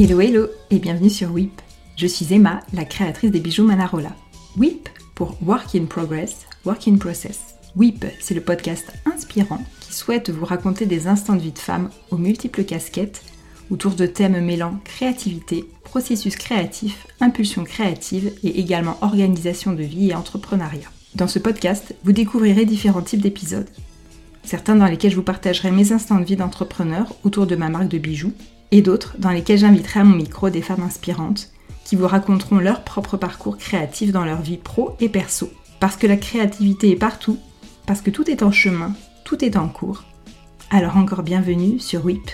Hello hello et bienvenue sur WIP. Je suis Emma, la créatrice des bijoux Manarola. WIP pour Work in Progress, Work in Process. WIP, c'est le podcast inspirant qui souhaite vous raconter des instants de vie de femme aux multiples casquettes autour de thèmes mêlant créativité, processus créatif, impulsion créative et également organisation de vie et entrepreneuriat. Dans ce podcast, vous découvrirez différents types d'épisodes. Certains dans lesquels je vous partagerai mes instants de vie d'entrepreneur autour de ma marque de bijoux, et d'autres dans lesquels j'inviterai à mon micro des femmes inspirantes qui vous raconteront leur propre parcours créatif dans leur vie pro et perso. Parce que la créativité est partout, parce que tout est en chemin, tout est en cours. Alors encore bienvenue sur WIP.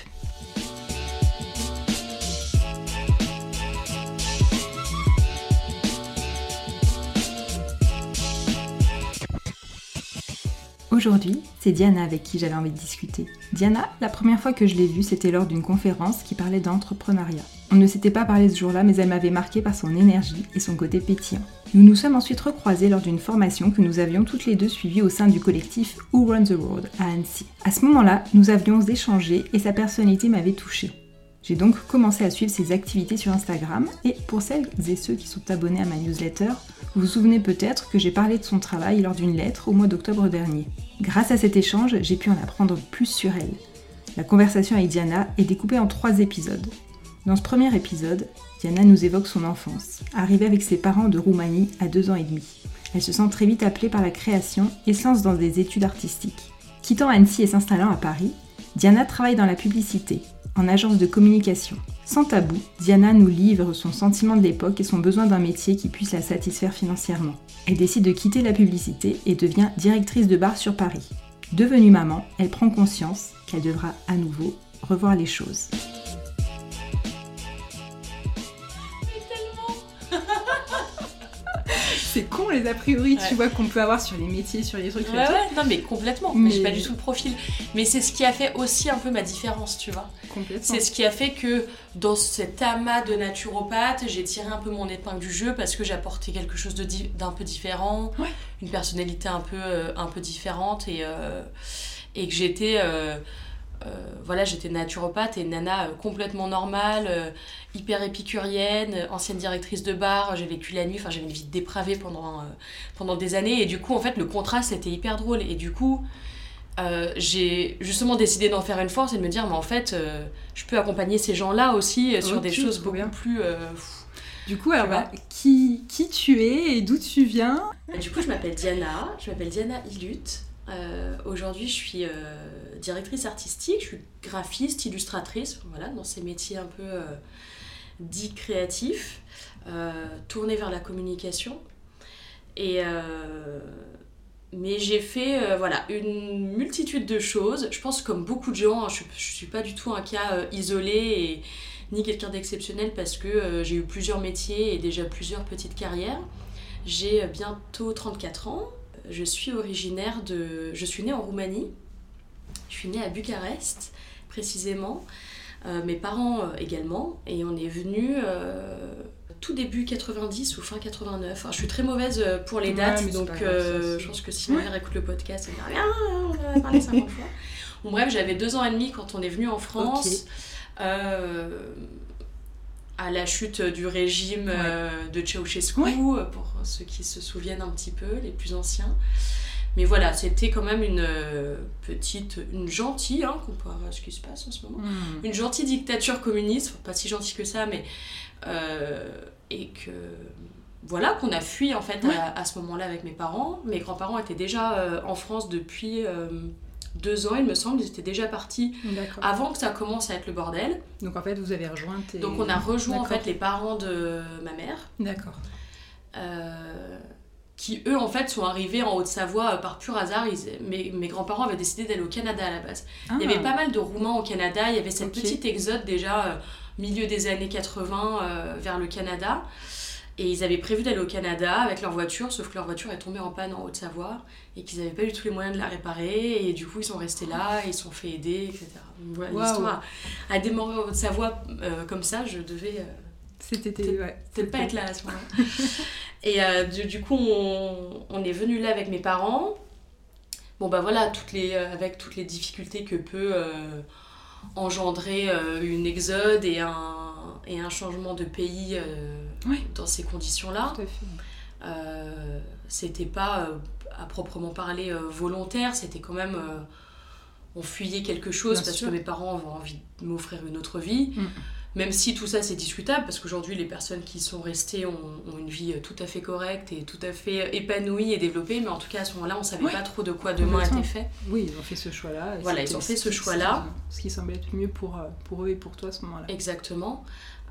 Aujourd'hui, c'est Diana avec qui j'avais envie de discuter. Diana, la première fois que je l'ai vue, c'était lors d'une conférence qui parlait d'entrepreneuriat. On ne s'était pas parlé ce jour-là, mais elle m'avait marqué par son énergie et son côté pétillant. Nous nous sommes ensuite recroisés lors d'une formation que nous avions toutes les deux suivie au sein du collectif Who Runs the World à Annecy. À ce moment-là, nous avions échangé et sa personnalité m'avait touchée. J'ai donc commencé à suivre ses activités sur Instagram et pour celles et ceux qui sont abonnés à ma newsletter, vous vous souvenez peut-être que j'ai parlé de son travail lors d'une lettre au mois d'octobre dernier. Grâce à cet échange, j'ai pu en apprendre plus sur elle. La conversation avec Diana est découpée en trois épisodes. Dans ce premier épisode, Diana nous évoque son enfance, arrivée avec ses parents de Roumanie à deux ans et demi. Elle se sent très vite appelée par la création et se lance dans des études artistiques. Quittant Annecy et s'installant à Paris, Diana travaille dans la publicité, en agence de communication. Sans tabou, Diana nous livre son sentiment de l'époque et son besoin d'un métier qui puisse la satisfaire financièrement. Elle décide de quitter la publicité et devient directrice de bar sur Paris. Devenue maman, elle prend conscience qu'elle devra à nouveau revoir les choses. C'est con les a priori, tu vois, qu'on peut avoir sur les métiers, sur les trucs. Ouais, ouais, non, mais complètement. Mais... J'ai pas du tout le profil. Mais c'est ce qui a fait aussi un peu ma différence, tu vois. Complètement. C'est ce qui a fait que dans cet amas de naturopathe, j'ai tiré un peu mon épingle du jeu parce que j'apportais quelque chose d'un peu différent, une personnalité un peu, euh, un peu différente et, euh, et que j'étais. Euh, voilà, j'étais naturopathe et nana euh, complètement normale, euh, hyper épicurienne, ancienne directrice de bar, j'ai vécu la nuit, enfin j'avais une vie dépravée pendant, pendant des années. Et du coup en fait le contraste était hyper drôle. Et du coup j'ai justement décidé d'en faire une force et de me dire mais en fait je peux accompagner ces gens-là aussi sur des choses beaucoup plus... Du coup, alors, bah, qui, qui tu es et d'où tu viens? Du coup, je m'appelle Diana, je m'appelle Diana Ilut. Euh, aujourd'hui, je suis euh, directrice artistique, je suis graphiste, illustratrice, voilà, dans ces métiers un peu euh, dits créatifs, tournés vers la communication. Et, mais j'ai fait voilà, une multitude de choses. Je pense comme beaucoup de gens, hein, je ne suis pas du tout un cas isolé et ni quelqu'un d'exceptionnel parce que j'ai eu plusieurs métiers et déjà plusieurs petites carrières. J'ai bientôt 34 ans, je suis originaire de. Je suis née en Roumanie. Je suis née à Bucarest, précisément. Euh, mes parents euh, également. Et on est venu euh, tout début 90 ou fin 89. je suis très mauvaise pour les dates, donc je pense que si ma mère écoute le podcast, elle dit Ah, on va parler 50 fois. Bon, bref, j'avais deux ans et demi quand on est venu en France à la chute du régime de Ceausescu, pour ceux qui se souviennent un petit peu, les plus anciens. Mais voilà, c'était quand même une euh, petite, une gentille, hein, comparé à ce qui se passe en ce moment, hmm. une gentille dictature communiste, pas si gentille que ça, mais. et que. Voilà, qu'on a fui en fait à, à, ce moment-là avec mes parents. Mes grands-parents étaient déjà en France depuis deux ans, il me semble, ils étaient déjà partis avant que ça commence à être le bordel. Donc en fait, vous avez rejoint tes... Donc on a rejoint en fait les parents de ma mère. D'accord. Euh, qui eux en fait sont arrivés en Haute-Savoie euh, par pur hasard. mes, mes grands-parents avaient décidé d'aller au Canada à la base. Il y avait ah. pas mal de Roumains au Canada, il y avait cette petite exode déjà euh, milieu des années 80 vers le Canada. Et ils avaient prévu d'aller au Canada avec leur voiture, sauf que leur voiture est tombée en panne en Haute-Savoie et qu'ils n'avaient pas du tout les moyens de la réparer. Et du coup, ils sont restés là, ils sont fait aider, etc. Donc voilà, l'histoire a, démarré en Haute-Savoie euh, comme ça. Je devais. Euh, C'était peut-être pas être là à ce moment-là. et euh, du, coup, on, on, est venu là avec mes parents. Bon, bah voilà, toutes les, avec toutes les difficultés que peut engendrer une exode et un et un changement de pays euh, Oui. dans ces conditions-là. Euh, c'était pas euh, à proprement parler euh, volontaire, c'était quand même. euh, on fuyait quelque chose Bien parce sûr. que mes parents avaient envie de m'offrir une autre vie. Mm. Même si tout ça c'est discutable, parce qu'aujourd'hui les personnes qui sont restées ont, ont une vie euh, tout à fait correcte et tout à fait épanouie et développée, mais en tout cas à ce moment-là on savait pas trop de quoi demain était fait. Oui, ils ont fait ce choix-là. Voilà, ils ont fait ce choix-là. Ce qui semblait être mieux pour, euh, pour eux et pour toi à ce moment-là. Exactement.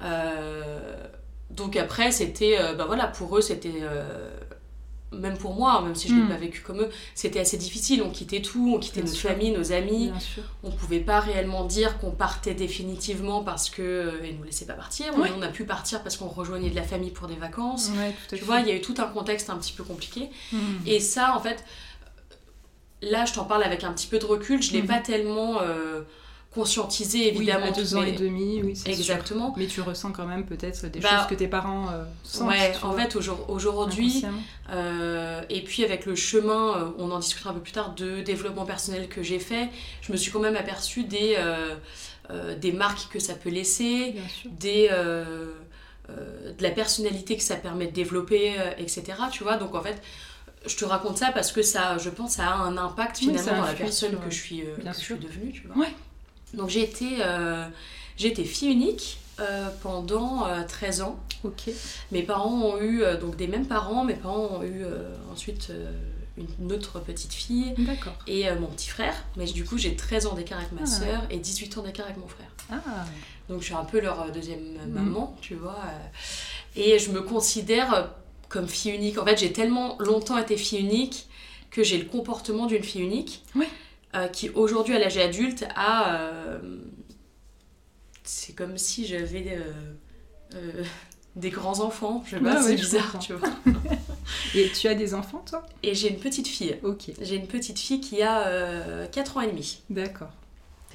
Euh, donc après, c'était, euh, bah voilà, pour eux, c'était, euh, même pour moi, même si je ne l'ai Mm. pas vécu comme eux, c'était assez difficile. On quittait tout, on quittait Bien notre sûr. famille, nos amis. On ne pouvait pas réellement dire qu'on partait définitivement parce qu'ils ne nous laissaient pas partir. On a pu partir parce qu'on rejoignait de la famille pour des vacances. Ouais, Tu fait. vois, il y a eu tout un contexte un petit peu compliqué. Mm. Et ça, en fait, là, je t'en parle avec un petit peu de recul. Je ne l'ai Mhm. pas tellement euh, conscientisé, Oui, évidemment. à deux ans et demi, oui, c'est sûr. Exactement. Mais tu ressens quand même peut-être des Bah, choses que tes parents euh, sentent. Ouais, en vois, fait, aujourd- aujourd'hui, euh, et puis avec le chemin, euh, on en discutera un peu plus tard, de développement personnel que j'ai fait, je me suis quand même aperçue des, euh, des marques que ça peut laisser, des, de la personnalité que ça permet de développer, etc. Tu vois, donc en fait, je te raconte ça parce que ça, je pense, ça a un impact Oui, finalement ça dans la personne que je suis, euh, que je suis devenue, tu vois. Ouais. Donc j'ai été, euh, j'ai été fille unique euh, pendant euh, 13 ans. Ok. Mes parents ont eu, euh, donc des mêmes parents, mes parents ont eu ensuite une autre petite fille et mon petit frère. Mais du coup, j'ai 13 ans d'écart avec ma Ah. sœur et 18 ans d'écart avec mon frère. Ah, Donc je suis un peu leur deuxième Mm. maman, tu vois. Et je me considère comme fille unique. En fait, j'ai tellement longtemps été fille unique que j'ai le comportement d'une fille unique. Ouais. Euh, qui aujourd'hui, à l'âge adulte, a. euh, c'est comme si j'avais. euh, des grands enfants, je sais pas, Ouais, c'est ouais, bizarre, tu vois. et tu as des enfants, toi? Et j'ai une petite fille. Ok, J'ai une petite fille qui a euh, 4 ans et demi. d'accord.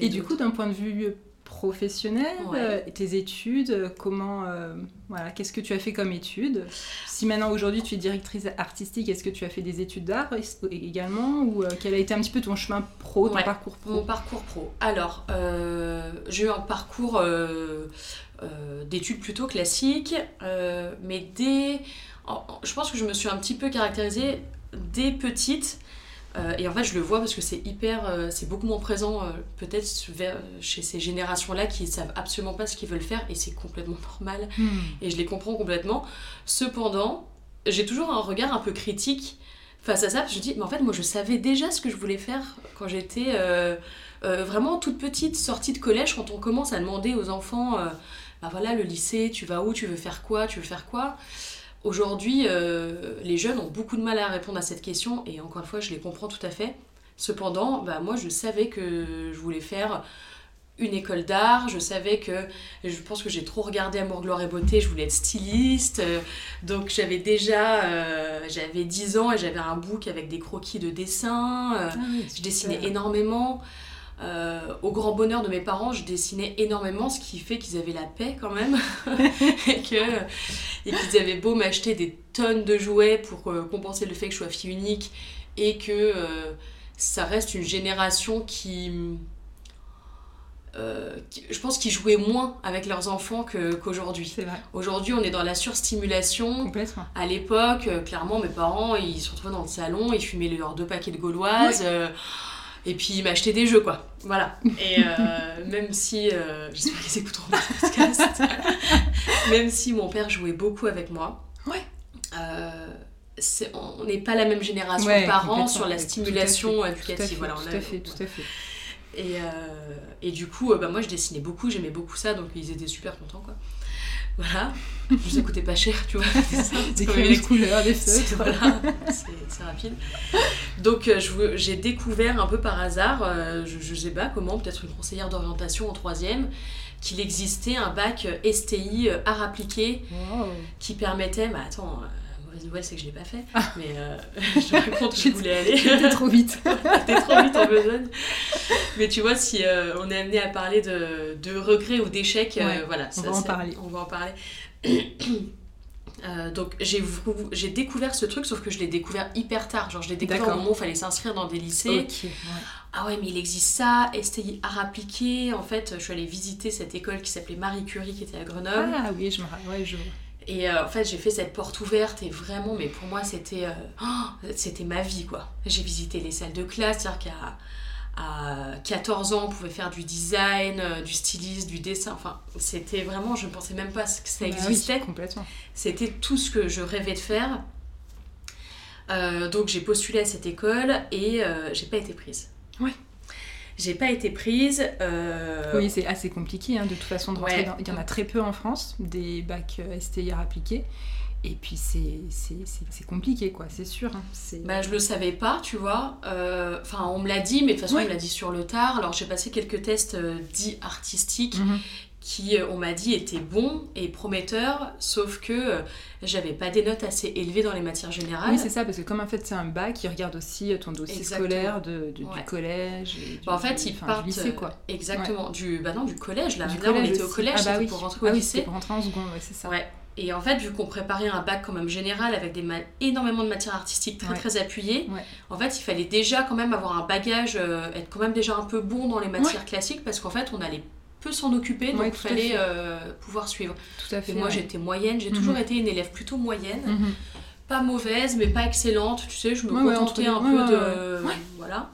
Et du coup, d'un point de vue professionnel, Ouais. euh, tes études, euh, comment, euh, voilà, qu'est-ce que tu as fait comme études? Si maintenant aujourd'hui tu es directrice artistique, est-ce que tu as fait des études d'art également? Ou euh, quel a été un petit peu ton chemin pro, ton Ouais. parcours pro? Mon parcours pro. Alors, euh, j'ai eu un parcours d'études plutôt classiques, euh, mais dès. je pense que je me suis un petit peu caractérisée dès petite. Euh, et en fait, je le vois parce que c'est hyper. euh, c'est beaucoup moins présent, euh, peut-être, chez ces générations-là qui savent absolument pas ce qu'ils veulent faire, et c'est complètement normal. Hmm. et je les comprends complètement. Cependant, j'ai toujours un regard un peu critique face à ça, parce que je dis, mais en fait, moi, je savais déjà ce que je voulais faire quand j'étais vraiment toute petite, sortie de collège, quand on commence à demander aux enfants, bah voilà, le lycée, tu vas où, tu veux faire quoi, tu veux faire quoi? Aujourd'hui, euh, les jeunes ont beaucoup de mal à répondre à cette question, et encore une fois, je les comprends tout à fait. Cependant, bah, moi, je savais que je voulais faire une école d'art, je savais que je pense que j'ai trop regardé Amour, Gloire et Beauté, je voulais être styliste. euh, donc j'avais déjà euh, j'avais 10 ans et j'avais un book avec des croquis de dessin. euh, Ah oui, je dessinais énormément. Euh, au grand bonheur de mes parents, je dessinais énormément, ce qui fait qu'ils avaient la paix quand même. et qu'ils avaient beau m'acheter des tonnes de jouets pour euh, compenser le fait que je sois fille unique et que euh, ça reste une génération qui. qui- je pense qu'ils jouaient moins avec leurs enfants qu'aujourd'hui. Aujourd'hui, on est dans la surstimulation. À l'époque, clairement, mes parents, ils se retrouvaient dans le salon, ils fumaient leurs deux paquets de gauloises, et puis ils m'achetaient des jeux, quoi. Voilà. Et euh, même si, euh, j'espère qu'ils écouteront le podcast, même si mon père jouait beaucoup avec moi, Ouais. euh, on n'est pas la même génération Ouais, de parents sur la stimulation éducative. Tout à fait, voilà, tout a- à fait, tout à fait. et, et du coup, bah, moi je dessinais beaucoup, j'aimais beaucoup ça, donc ils étaient super contents quoi. Voilà, ça coûtait pas cher, tu vois. ça, Des comme crayons de une- couleur, des feutres. voilà, c'est- rapide. Donc euh, je j'ai découvert un peu par hasard, euh, je, je sais pas comment, peut-être une conseillère d'orientation en troisième, qu'il existait un bac STI euh, art appliqué Wow. qui permettait, bah attends, mauvaise nouvelle c'est que je l'ai pas fait, Ah. mais euh, je me raconte que je voulais aller. J'étais trop vite. T'es trop vite en besogne. Mais tu vois, si euh, on est amené à parler de, de regrets ou d'échecs, euh, Ouais, voilà. on ça, va en parler. On va en parler. Euh, donc j'ai découvert ce truc, sauf que je l'ai découvert hyper tard. Genre je l'ai découvert au moment où il fallait s'inscrire dans des lycées. Ouais. ah ouais, mais il existe ça, STI art appliqué. En fait, je suis allée visiter cette école qui s'appelait Marie Curie, qui était à Grenoble. Ah oui, je me rappelle. Ouais, je... Et euh, en fait, j'ai fait cette porte ouverte et vraiment, mais pour moi, c'était euh, oh, c'était ma vie, quoi. J'ai visité les salles de classe, c'est-à-dire qu'à à 14 ans, on pouvait faire du design, euh, du stylisme, du dessin. Enfin, c'était vraiment, je ne pensais même pas que ça Bah oui, existait. complètement. C'était tout ce que je rêvais de faire. Euh, donc j'ai postulé à cette école et j'ai pas été prise. Ouais. J'ai pas été prise. euh, Oui, c'est assez compliqué hein, de toute façon de rentrer Ouais. dans- Il y en a très peu en France, des bacs euh, STIR appliqués. Et puis c'est c'est- c'est- c'est compliqué, quoi, c'est sûr. hein. Bah, je le savais pas, tu vois. Euh, Enfin, on me l'a dit, mais de toute façon, on me l'a dit sur le tard. Alors, j'ai passé quelques tests euh, dits artistiques Mhm. Qui, euh, on m'a dit, étaient bons et prometteurs, sauf que euh, j'avais pas des notes assez élevées dans les matières générales. Oui, c'est ça, parce que comme en fait c'est un bac, ils regardent aussi ton dossier Exactement. scolaire de, de- Ouais. du collège. du- Bah, en fait, ils partent. du lycée, euh, quoi. Exactement. Du, bah non, du collège, là. Du là, on collège était au collège, ah, bah oui. pour rentrer Ah au oui, lycée. pour rentrer en seconde, ouais, c'est ça. Ouais. Et en fait, vu qu'on préparait un bac quand même général avec des énormément de matières artistiques très Ouais. très appuyées, Ouais. en fait, il fallait déjà quand même avoir un bagage, euh, être quand même déjà un peu bon dans les matières classiques parce qu'en fait, on allait peu s'en occuper, donc il fallait euh, pouvoir suivre. Tout à fait. Et moi, ouais. j'étais moyenne, j'ai Mhm. toujours été une élève plutôt moyenne, Mhm. pas mauvaise, mais pas excellente, tu sais, je me Ouais, contentais un peu de. Voilà.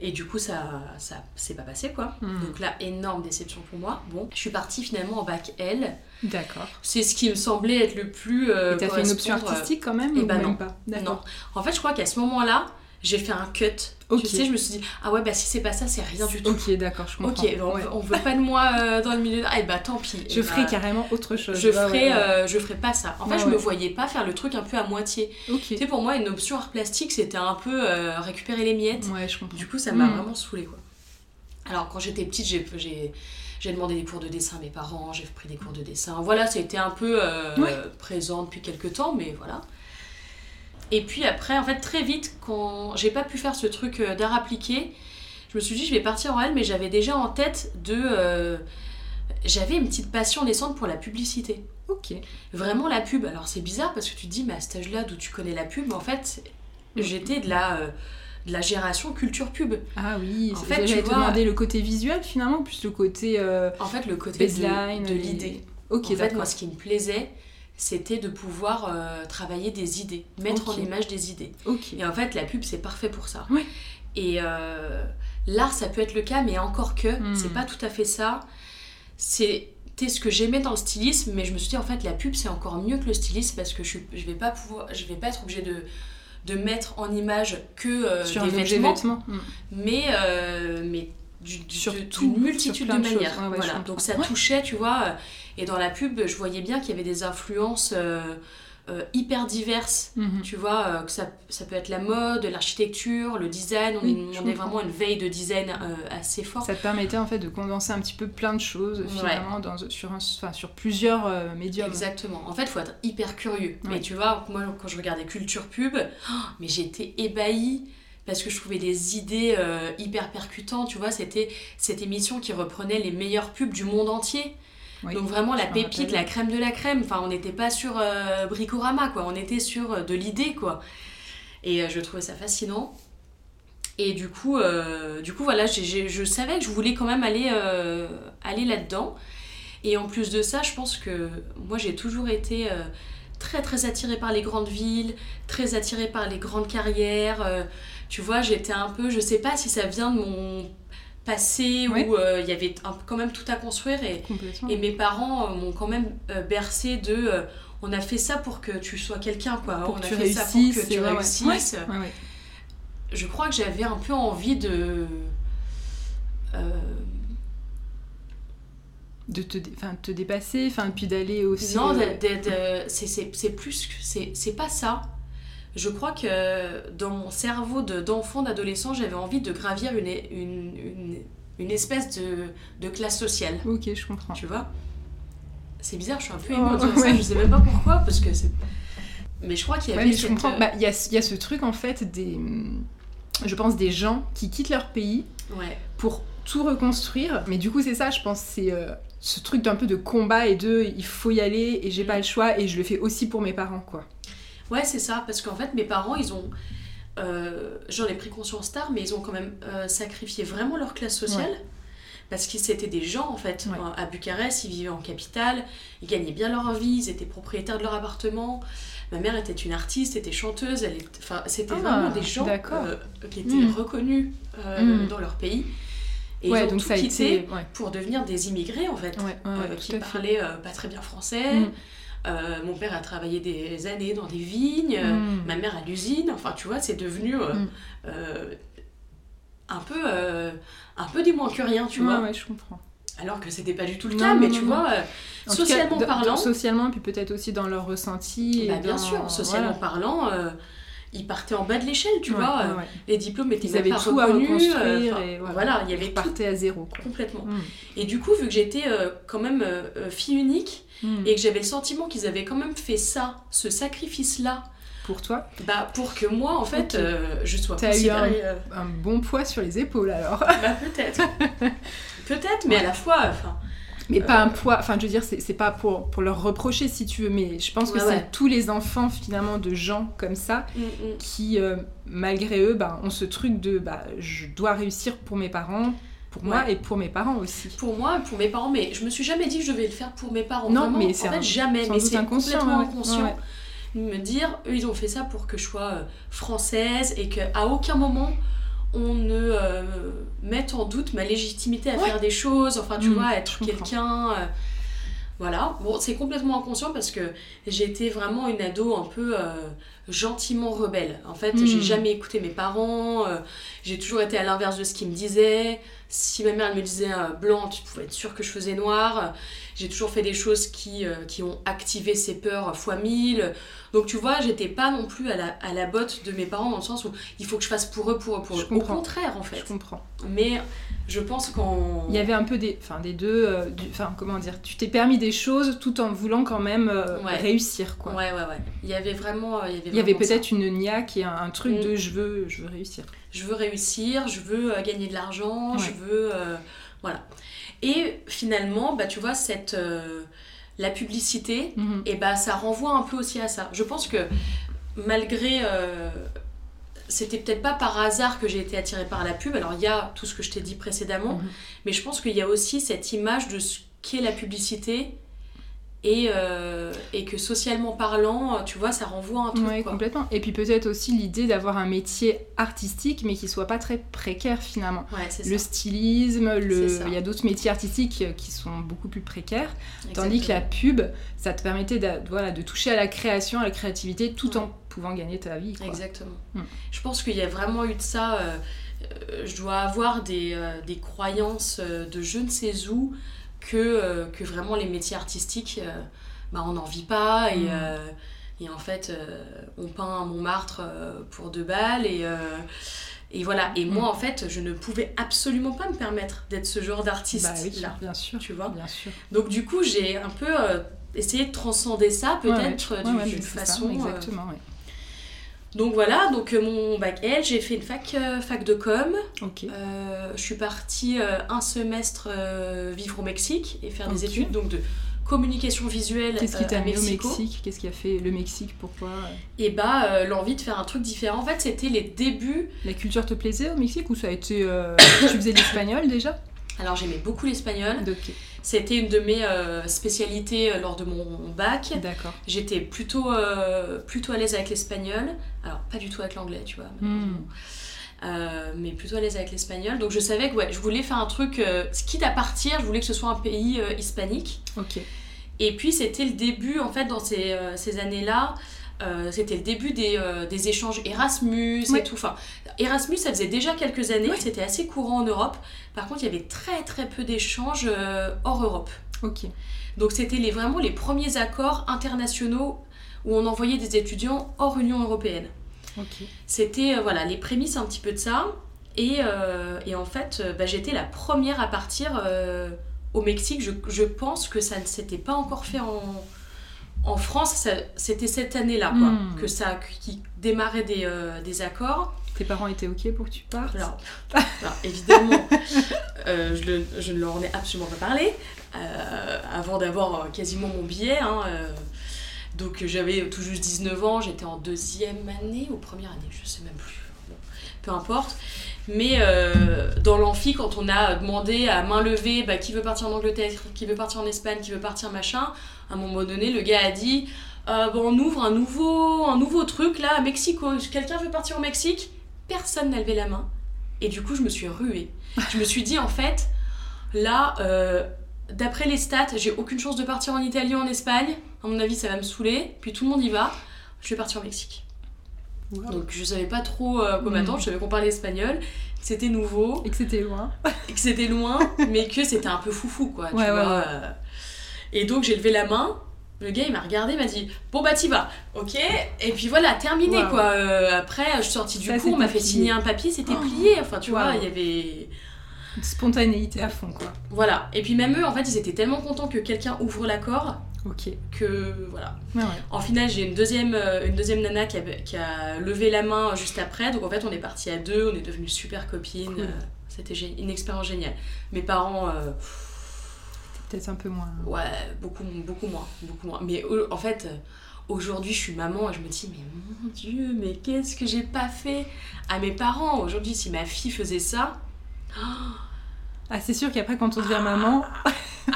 Et du coup, ça, ça c'est pas passé quoi. Mhm. Donc là, énorme déception pour moi. Bon, je suis partie finalement en bac L. D'accord. C'est ce qui me semblait être le plus. euh, Et t'as fait une option euh, artistique quand même eh ou même non. pas? Non. En fait, je crois qu'à ce moment-là, j'ai fait un cut. Tu sais, je me suis dit, ah ouais, bah si c'est pas ça, c'est rien du tout. Ok, d'accord, je comprends. Ok, on, Ouais. veut- on veut pas de moi euh, dans le milieu. Ah, et bah tant pis. Je ferai bah, carrément autre chose. Je ferai, ouais, ouais. euh, je ferai pas ça. En fait, je me voyais pas faire le truc un peu à moitié. Ok. Tu sais, pour moi, une option art plastique, c'était un peu euh, récupérer les miettes. Ouais, je comprends. Du coup, ça m'a Mm. vraiment saoulée, quoi. Alors, quand j'étais petite, j'ai, j'ai, demandé des cours de dessin à mes parents, j'ai pris des cours de dessin. Voilà, ça a été un peu euh, présent depuis quelques temps, mais voilà. Et puis après, en fait, très vite, quand j'ai pas pu faire ce truc euh, d'art appliqué, je me suis dit, je vais partir en L, mais j'avais déjà en tête de... euh, j'avais une petite passion naissante pour la publicité. Ok. Vraiment la pub. Alors c'est bizarre parce que tu te dis, mais à cet âge-là, d'où tu connais la pub, en fait, j'étais de la, euh, de la génération culture pub. Ah oui, En fait, tu te vois- demander le côté visuel finalement, plus le côté euh, En fait, le côté de, de et- l'idée. Ok, en fait, moi, ce qui me plaisait, c'était de pouvoir euh, travailler des idées, mettre en image des idées. Et en fait, la pub, c'est parfait pour ça. Ouais. Et euh, l'art, ça peut être le cas, mais encore que, Hmm. c'est pas tout à fait ça. C'était ce que j'aimais dans le stylisme, mais je me suis dit, en fait, la pub, c'est encore mieux que le stylisme parce que je, je vais pas pouvoir, je vais pas être obligée de de mettre en image que euh, des vêtements, vêtement. Mm. mais, euh, mais du, du- Sur de- tout, sur multitude de, manières. Ouais, ouais, je voilà. Donc ça touchait, tu vois. euh, Et dans la pub, je voyais bien qu'il y avait des influences euh, euh, hyper diverses. Mhm. Tu vois, euh, que ça, ça peut être la mode, l'architecture, le design. On, Oui, je on est vraiment une veille de design assez forte. Ça te permettait en fait de condenser un petit peu plein de choses Ouais. finalement dans, sur, un, enfin, sur plusieurs médiums. Exactement. En fait, il faut être hyper curieux. Mais tu vois, moi, quand je regardais Culture Pub, oh, mais j'étais ébahie parce que je trouvais des idées euh, hyper percutantes. Tu vois, c'était cette émission qui reprenait les meilleures pubs du monde entier. Oui, Donc vraiment la pépite, rappelle. la crème de la crème. Enfin, on n'était pas sur euh, Bricorama, quoi. On était sur euh, de l'idée, quoi. Et je trouvais ça fascinant. Et du coup, du coup voilà, je savais que je voulais quand même aller, aller là-dedans. Et en plus de ça, je pense que moi j'ai toujours été très très attirée par les grandes villes, très attirée par les grandes carrières. Tu vois, j'étais un peu, je sais pas si ça vient de mon passé où euh, il y avait un- quand même tout à construire et, et mes parents euh, m'ont quand même euh, bercé de on a fait ça pour que tu sois quelqu'un quoi. Pour on que a tu fait ça pour que tu ouais, réussisses. Ouais, ouais. je crois que j'avais un peu envie de De te, dé- te dépasser, enfin, puis d'aller aussi. non c'est- plus c'est pas ça je crois que dans mon cerveau de- d'enfant d'adolescent j'avais envie de gravir une, une, une, une espèce de, de classe sociale Ok, je comprends. tu vois? C'est bizarre je suis un peu Oh, émue ça ouais. je sais même pas pourquoi parce que c'est mais je crois qu'il y Ouais, avait mais je cette, comprends. euh, Bah, Il y, a, y a ce truc en fait des. Je pense des gens qui quittent leur pays ouais pour tout reconstruire. Mais du coup, c'est ça, je pense, c'est euh, ce truc d'un peu de combat et de il faut y aller et j'ai Mm. pas le choix et je le fais aussi pour mes parents, quoi. Ouais, c'est ça, parce qu'en fait, mes parents, ils ont. j'en ai pris conscience tard, mais ils ont quand même sacrifié vraiment leur classe sociale. Parce que c'était des gens, en fait. À Bucarest, ils vivaient en capitale, ils gagnaient bien leur vie, ils étaient propriétaires de leur appartement. Ma mère était une artiste, était chanteuse, elle enfin, c'était ah, vraiment des gens euh, qui étaient hmm. reconnus euh, hmm. dans leur pays. Et ils ont donc tout ça quitté pour devenir des immigrés, en fait, euh, qui parlaient pas très bien français. Hmm. mon père a travaillé des années dans des vignes, ma mère à l'usine. Enfin, tu vois, c'est devenu un peu un peu des moins que rien, tu vois. Ouais, je comprends. Alors que c'était pas du tout le cas, mais tu vois, euh, socialement parlant. socialement, puis peut-être aussi dans leur ressenti. Bah, bien sûr, socialement parlant, euh, ils partaient en bas de l'échelle, tu vois. Les diplômes étaient ils pas tout reconnus. À euh, et voilà. il y avait partaient à zéro. Complètement. Mm. Et du coup, vu que j'étais quand même fille unique mm. et que j'avais le sentiment qu'ils avaient quand même fait ça, ce sacrifice-là, pour toi Bah pour que moi en fait je sois T'as eu un, un, bon poids sur les épaules alors Bah peut-être. Peut-être, mais à la fois. Enfin, mais pas un poids, enfin je veux dire, c'est pas pour, pour leur reprocher si tu veux, mais je pense que c'est tous les enfants finalement de gens comme ça mm, mm. qui, euh, malgré eux, bah, ont ce truc de bah, je dois réussir pour mes parents, pour moi et pour mes parents aussi. Pour moi, pour mes parents, mais je me suis jamais dit que je devais le faire pour mes parents. Non, mais c'est en fait, jamais, mais c'est complètement inconscient. Me dire, eux ils ont fait ça pour que je sois euh, française et qu'à aucun moment on ne euh, mette en doute ma légitimité à faire des choses, enfin tu mm, vois, être quelqu'un. Euh, voilà, bon, c'est complètement inconscient parce que j'étais vraiment une ado un peu euh, gentiment rebelle. En fait, j'ai mm. jamais écouté mes parents, j'ai toujours été à l'inverse de ce qu'ils me disaient. Si ma mère me disait blanc, tu pouvais être sûr que je faisais noir. J'ai toujours fait des choses qui, qui ont activé ces peurs fois mille. Donc tu vois, j'étais pas non plus à la, à la botte de mes parents dans le sens où il faut que je fasse pour eux, pour eux, pour eux. Au contraire, en fait. Je comprends. Mais je pense qu'en... Il y avait un peu des, enfin, des deux... Euh, enfin, comment dire Tu t'es permis des choses tout en voulant quand même euh, réussir, quoi. Ouais, ouais, ouais. Il y avait vraiment... Euh, il y avait, peut-être une niaque et un, un truc mm. de je veux, je veux réussir. Je veux réussir, je veux gagner de l'argent, je veux... voilà. Et finalement, bah, tu vois, cette la publicité, mhm. et bah ça renvoie un peu aussi à ça. Je pense que malgré euh, c'était peut-être pas par hasard que j'ai été attirée par la pub. Alors il y a tout ce que je t'ai dit précédemment, mhm. mais je pense qu'il y a aussi cette image de ce qu'est la publicité et, euh, et, que socialement parlant, tu vois, ça renvoie un truc. Oui, complètement. Et puis peut-être aussi l'idée d'avoir un métier artistique, mais qui soit pas très précaire finalement. le stylisme, le... il y a d'autres métiers artistiques qui sont beaucoup plus précaires, tandis que la pub, ça te permettait de, voilà, de toucher à la création, à la créativité, tout en pouvant gagner ta vie. Exactement. Mm. Je pense qu'il y a vraiment eu de ça. Euh, euh, je dois avoir des, des croyances de je ne sais où que, euh, que vraiment les métiers artistiques, euh, bah, on n'en vit pas. Et, mm. euh, et en fait, on peint à Montmartre pour deux balles. Et, et voilà. Et moi, mm. en fait, je ne pouvais absolument pas me permettre d'être ce genre d'artiste-là. Bah bien sûr. Tu vois? bien sûr. Donc, du coup, j'ai un peu essayé de transcender ça, peut-être, d'une façon. exactement, donc voilà, donc euh, mon bac L, j'ai fait une fac, euh, fac de com. Euh, je suis partie un semestre vivre au Mexique et faire des études donc de communication visuelle Qu'est-ce qui t'a mis au Mexique? Qu'est-ce qui a fait le Mexique Pourquoi Et bah l'envie de faire un truc différent. En fait, c'était les débuts. La culture te plaisait au Mexique ou ça a été tu faisais l'espagnol déjà? Alors j'aimais beaucoup l'espagnol. C'était une de mes euh, spécialités euh, lors de mon bac. D'accord. J'étais plutôt, euh, plutôt à l'aise avec l'espagnol. Alors, pas du tout avec l'anglais, tu vois. Hmm. mais plutôt à l'aise avec l'espagnol. Donc je savais que ouais, je voulais faire un truc, quitte à partir, je voulais que ce soit un pays hispanique. Ok. Et puis c'était le début, en fait, dans ces, ces années-là, euh, c'était le début des, euh, des, échanges Erasmus et tout. Enfin, Erasmus, ça faisait déjà quelques années, c'était assez courant en Europe. Par contre, il y avait très très peu d'échanges euh, hors Europe. Ok. Donc, c'était les, vraiment les premiers accords internationaux où on envoyait des étudiants hors Union européenne. Ok. C'était voilà, les prémices un petit peu de ça. Et, et en fait, bah, j'étais la première à partir au Mexique. Je, je pense que ça ne s'était pas encore fait en en France, c'était cette année-là hmm. que ça qui démarrait des, euh, des, accords. Tes parents étaient ok pour que tu partes? Alors, évidemment, euh, je, je, ne leur en ai absolument pas parlé euh, avant d'avoir quasiment mon billet. Hein, donc j'avais tout juste 19 ans, j'étais en deuxième année ou première année, je sais même plus. peu importe. Mais euh, dans l'amphi, quand on a demandé à main levée bah, qui veut partir en Angleterre, qui veut partir en Espagne, qui veut partir machin, à un moment donné, le gars a dit euh, bon, on ouvre un nouveau, un nouveau truc là à Mexico. Quelqu'un veut partir au Mexique? Personne n'a levé la main. Et du coup, je me suis ruée. je me suis dit en fait, là, euh, d'après les stats, j'ai aucune chance de partir en Italie ou en Espagne. À mon avis, ça va me saouler. Puis tout le monde y va. Je vais partir au Mexique. Donc je savais pas trop euh, quoi m'attendre, je savais qu'on parlait espagnol, que c'était nouveau. Et que c'était loin. et que c'était loin, mais que c'était un peu foufou quoi, tu vois. Euh. Et donc j'ai levé la main, le gars il m'a regardé, m'a dit Bon bah t'y vas, ok? Et puis voilà, terminé quoi. Euh, après je suis sortie du cours, on m'a fait signer un papier, c'était oh. plié, enfin tu vois, il y avait. Une spontanéité à fond quoi. Voilà, et puis même eux en fait ils étaient tellement contents que quelqu'un ouvre l'accord Ok. Que voilà. En finale, j'ai une deuxième, euh, une deuxième nana qui a, qui a, levé la main juste après. Donc en fait, on est parti à deux, on est devenues super copines. Euh, c'était une expérience géniale. Mes parents. Euh, peut-être un peu moins. Ouais, beaucoup, beaucoup moins. Beaucoup moins. Mais en fait, aujourd'hui, je suis maman et je me dis, mais mon Dieu, mais qu'est-ce que j'ai pas fait à mes parents? Aujourd'hui, si ma fille faisait ça. Ah, c'est sûr qu'après, quand on devient maman.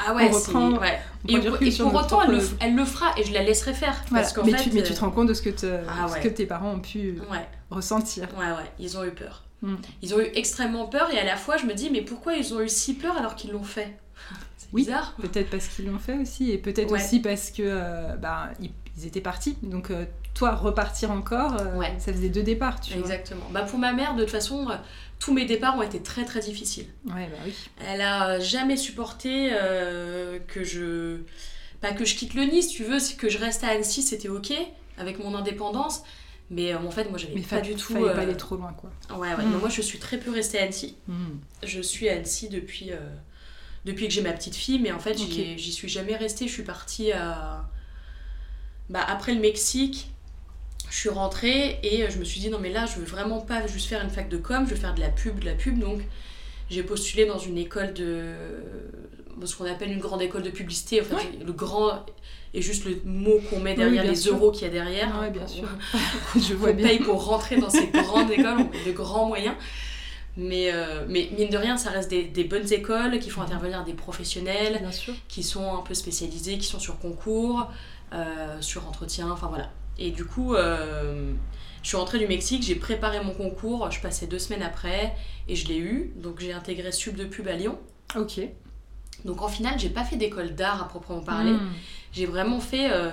Ah ouais, c'est... Ouais. Et, pour autant, elle le, elle le, fera et je la laisserai faire. Parce mais, tu, mais tu te rends compte de ce que, ah ce que tes parents ont pu ressentir. Ouais, ouais, ils ont eu peur. Hmm. Ils ont eu extrêmement peur et à la fois, je me dis, mais pourquoi ils ont eu si peur alors qu'ils l'ont fait? C'est oui, bizarre. Peut-être parce qu'ils l'ont fait aussi et peut-être aussi parce que euh, bah, ils, étaient partis. Donc, euh, toi, repartir encore, euh, ça faisait deux départs, tu Exactement. Bah, pour ma mère, de toute façon tous mes départs ont été très très difficiles. Ouais, bah oui. Elle a jamais supporté euh, que je. Pas que je quitte le Nice, tu veux, c'est que je reste à Annecy, c'était ok, avec mon indépendance. Mais euh, en fait, moi, j'avais pas du tout. Fallait pas euh, aller trop loin, quoi. Ouais, ouais. Hmm. moi, je suis très peu restée à Annecy. Hmm. Je suis à Annecy depuis, depuis que j'ai ma petite fille, mais en fait, j'y suis jamais restée. Je suis partie à. Bah, après le Mexique, je suis rentrée et je me suis dit non mais là je veux vraiment pas juste faire une fac de com, je veux faire de la pub, de la pub donc j'ai postulé dans une école de ce qu'on appelle une grande école de publicité en fait le grand est juste le mot qu'on met derrière les euros qu'il y a derrière. Oui, bien sûr. Je vois bien. paye pour rentrer dans ces grandes écoles de grands moyens. Mais, euh, mais mine de rien, ça reste des, des, bonnes écoles qui font intervenir des professionnels, qui sont un peu spécialisés, qui sont sur concours, euh, sur entretien, enfin voilà. Et du coup, euh, je suis rentrée du Mexique, j'ai préparé mon concours, je passais deux semaines après et je l'ai eu. Donc j'ai intégré Sub de Pub à Lyon. Ok. Donc en finale, j'ai pas fait d'école d'art à proprement parler. Hmm. J'ai vraiment fait euh,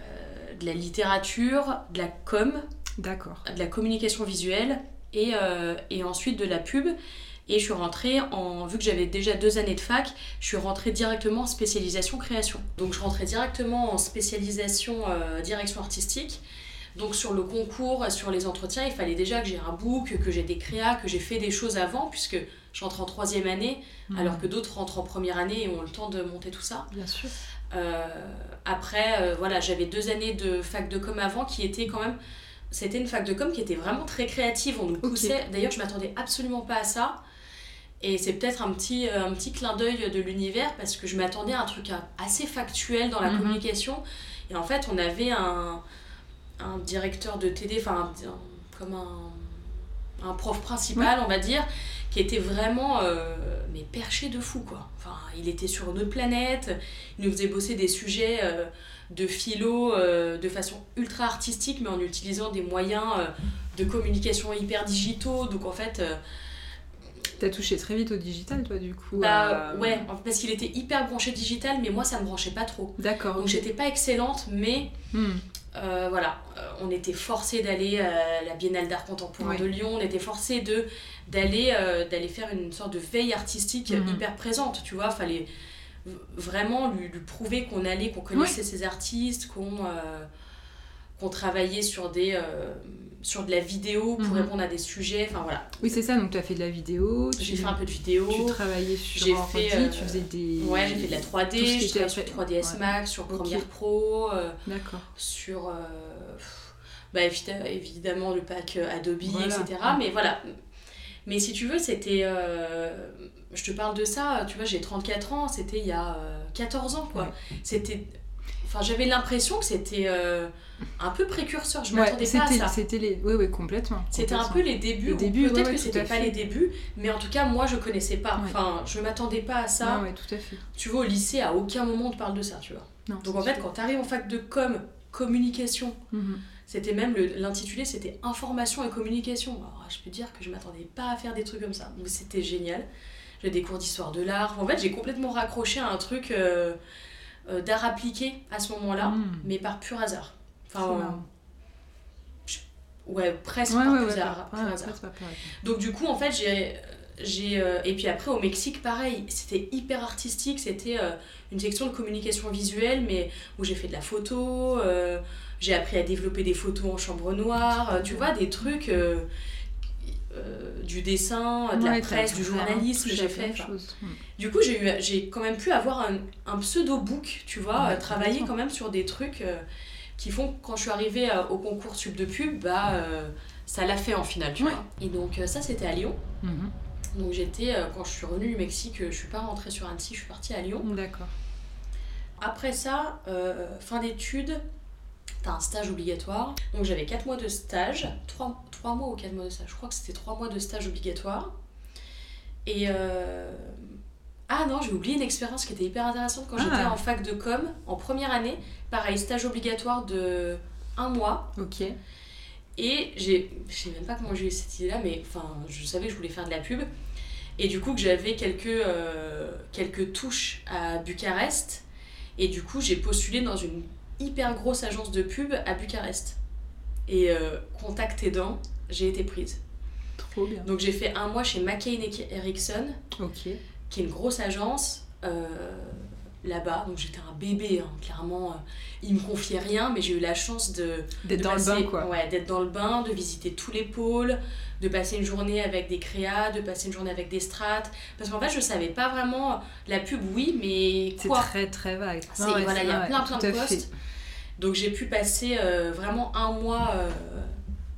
euh, de la littérature, de la com, D'accord. de la communication visuelle et, et ensuite de la pub. Et je suis rentrée en. Vu que j'avais déjà deux années de fac, je suis rentrée directement en spécialisation création. Donc je rentrais directement en spécialisation euh, direction artistique. Donc sur le concours, sur les entretiens, il fallait déjà que j'ai un book, que j'ai des créas, que j'ai fait des choses avant, puisque je rentre en troisième année, mmh. alors que d'autres rentrent en première année et ont le temps de monter tout ça. Bien sûr. Euh, après, euh, voilà, j'avais deux années de fac de com avant qui étaient quand même c'était une fac de com qui était vraiment très créative. On nous poussait. D'ailleurs, je m'attendais absolument pas à ça. Et c'est peut-être un petit, euh, un petit clin d'œil de l'univers parce que je m'attendais à un truc assez factuel dans la mhm. communication. Et en fait, on avait un, un directeur de TD, enfin, comme un, un, prof principal, on va dire, qui était vraiment euh, mais perché de fou, quoi. Enfin, il était sur une autre planète, il nous faisait bosser des sujets euh, de philo de façon ultra artistique, mais en utilisant des moyens de communication hyper digitaux. Donc, en fait T'as touché très vite au digital, toi, du coup Bah euh, ouais, parce qu'il était hyper branché digital, mais moi, ça me branchait pas trop. D'accord. Donc j'étais pas excellente, mais hmm. euh, voilà, euh, on était forcé d'aller à la Biennale d'art contemporain de Lyon, on était forcé de d'aller d'aller faire une sorte de veille artistique hmm. hyper présente, tu vois, fallait vraiment lui, lui prouver qu'on allait, qu'on connaissait ces artistes, qu'on qu'on travaillait sur des sur de la vidéo pour mhm. répondre à des sujets, enfin voilà. Oui, c'est ça, donc tu as fait de la vidéo. J'ai fait un peu de vidéo. Tu travaillais sur j'ai fait, euh, tu faisais des... Ouais, j'ai fait de la 3D, je travaillais sur 3ds Max, sur Premiere Pro, euh, D'accord. sur... Euh, bah, évidemment le pack Adobe, etc. Mais voilà. Mais si tu veux, c'était... je te parle de ça, tu vois, j'ai 34 ans, c'était il y a 14 ans, quoi. C'était enfin, j'avais l'impression que c'était euh, un peu précurseur. Je m'attendais pas à ça. C'était les, oui, oui, complètement. C'était un peu les débuts. Peut-être que c'était pas les débuts, mais en tout cas, moi, je connaissais pas. Enfin, je m'attendais pas à ça. Ouais, tout à fait. Tu vois, au lycée, à aucun moment on te parle de ça, tu vois. Donc en fait, quand tu arrives en fac de com, communication. Mhm. C'était même l'intitulé, c'était information et communication. Alors, je peux dire que je m'attendais pas à faire des trucs comme ça. C'était génial. J'ai des cours d'histoire de l'art. En fait, j'ai complètement raccroché à un truc euh, euh, d'art appliqué à ce moment-là, hmm. mais par pur hasard. Enfin, ouais, presque par, pur hasard, Donc du coup, en fait, j'ai j'ai euh, et puis après au Mexique pareil c'était hyper artistique c'était une section de communication visuelle mais où j'ai fait de la photo j'ai appris à développer des photos en chambre noire tu vois des trucs euh, du dessin, de la presse, du journalisme, j'ai fait. Hmm. Du coup, j'ai eu, j'ai quand même pu avoir un, un pseudo-book, tu vois, travailler quand même sur des trucs euh, qui font quand je suis arrivée euh, au concours sub de pub, bah ça l'a fait en finale, tu vois. Et donc ça, c'était à Lyon. Mhm. Donc j'étais, quand je suis revenue du Mexique, je suis pas rentrée sur Annecy, je suis partie à Lyon. D'accord. Après ça, fin d'études, t'as un stage obligatoire. Donc j'avais 4 mois de stage, 3, 3 mois ou 4 mois de stage. Je crois que c'était 3 mois de stage obligatoire. Et. Euh... Ah non, j'ai oublié une expérience qui était hyper intéressante quand j'étais ah. en fac de com, en première année. Pareil, stage obligatoire de 1 mois. Ok. Et j'ai. Je sais même pas comment j'ai eu cette idée-là, mais enfin, je savais que je voulais faire de la pub. Et du coup, que j'avais quelques, euh, quelques touches à Bucarest. Et du coup, j'ai postulé dans une hyper grosse agence de pub à Bucarest. Et euh, contact aidant, j'ai été prise. Trop bien. Donc j'ai fait un mois chez McCain Erickson, qui est une grosse agence euh, là-bas. Donc j'étais un bébé, hein, clairement. Euh, ils me confiaient rien, mais j'ai eu la chance de d'être dans le bain, quoi. Ouais, d'être dans le bain, de visiter tous les pôles, de passer une journée avec des créas, de passer une journée avec des strates. Parce qu'en fait, je savais pas vraiment la pub, oui, mais quoi C'est très très vague. voilà, il y a plein plein de postes. Donc j'ai pu passer euh, vraiment un mois, euh,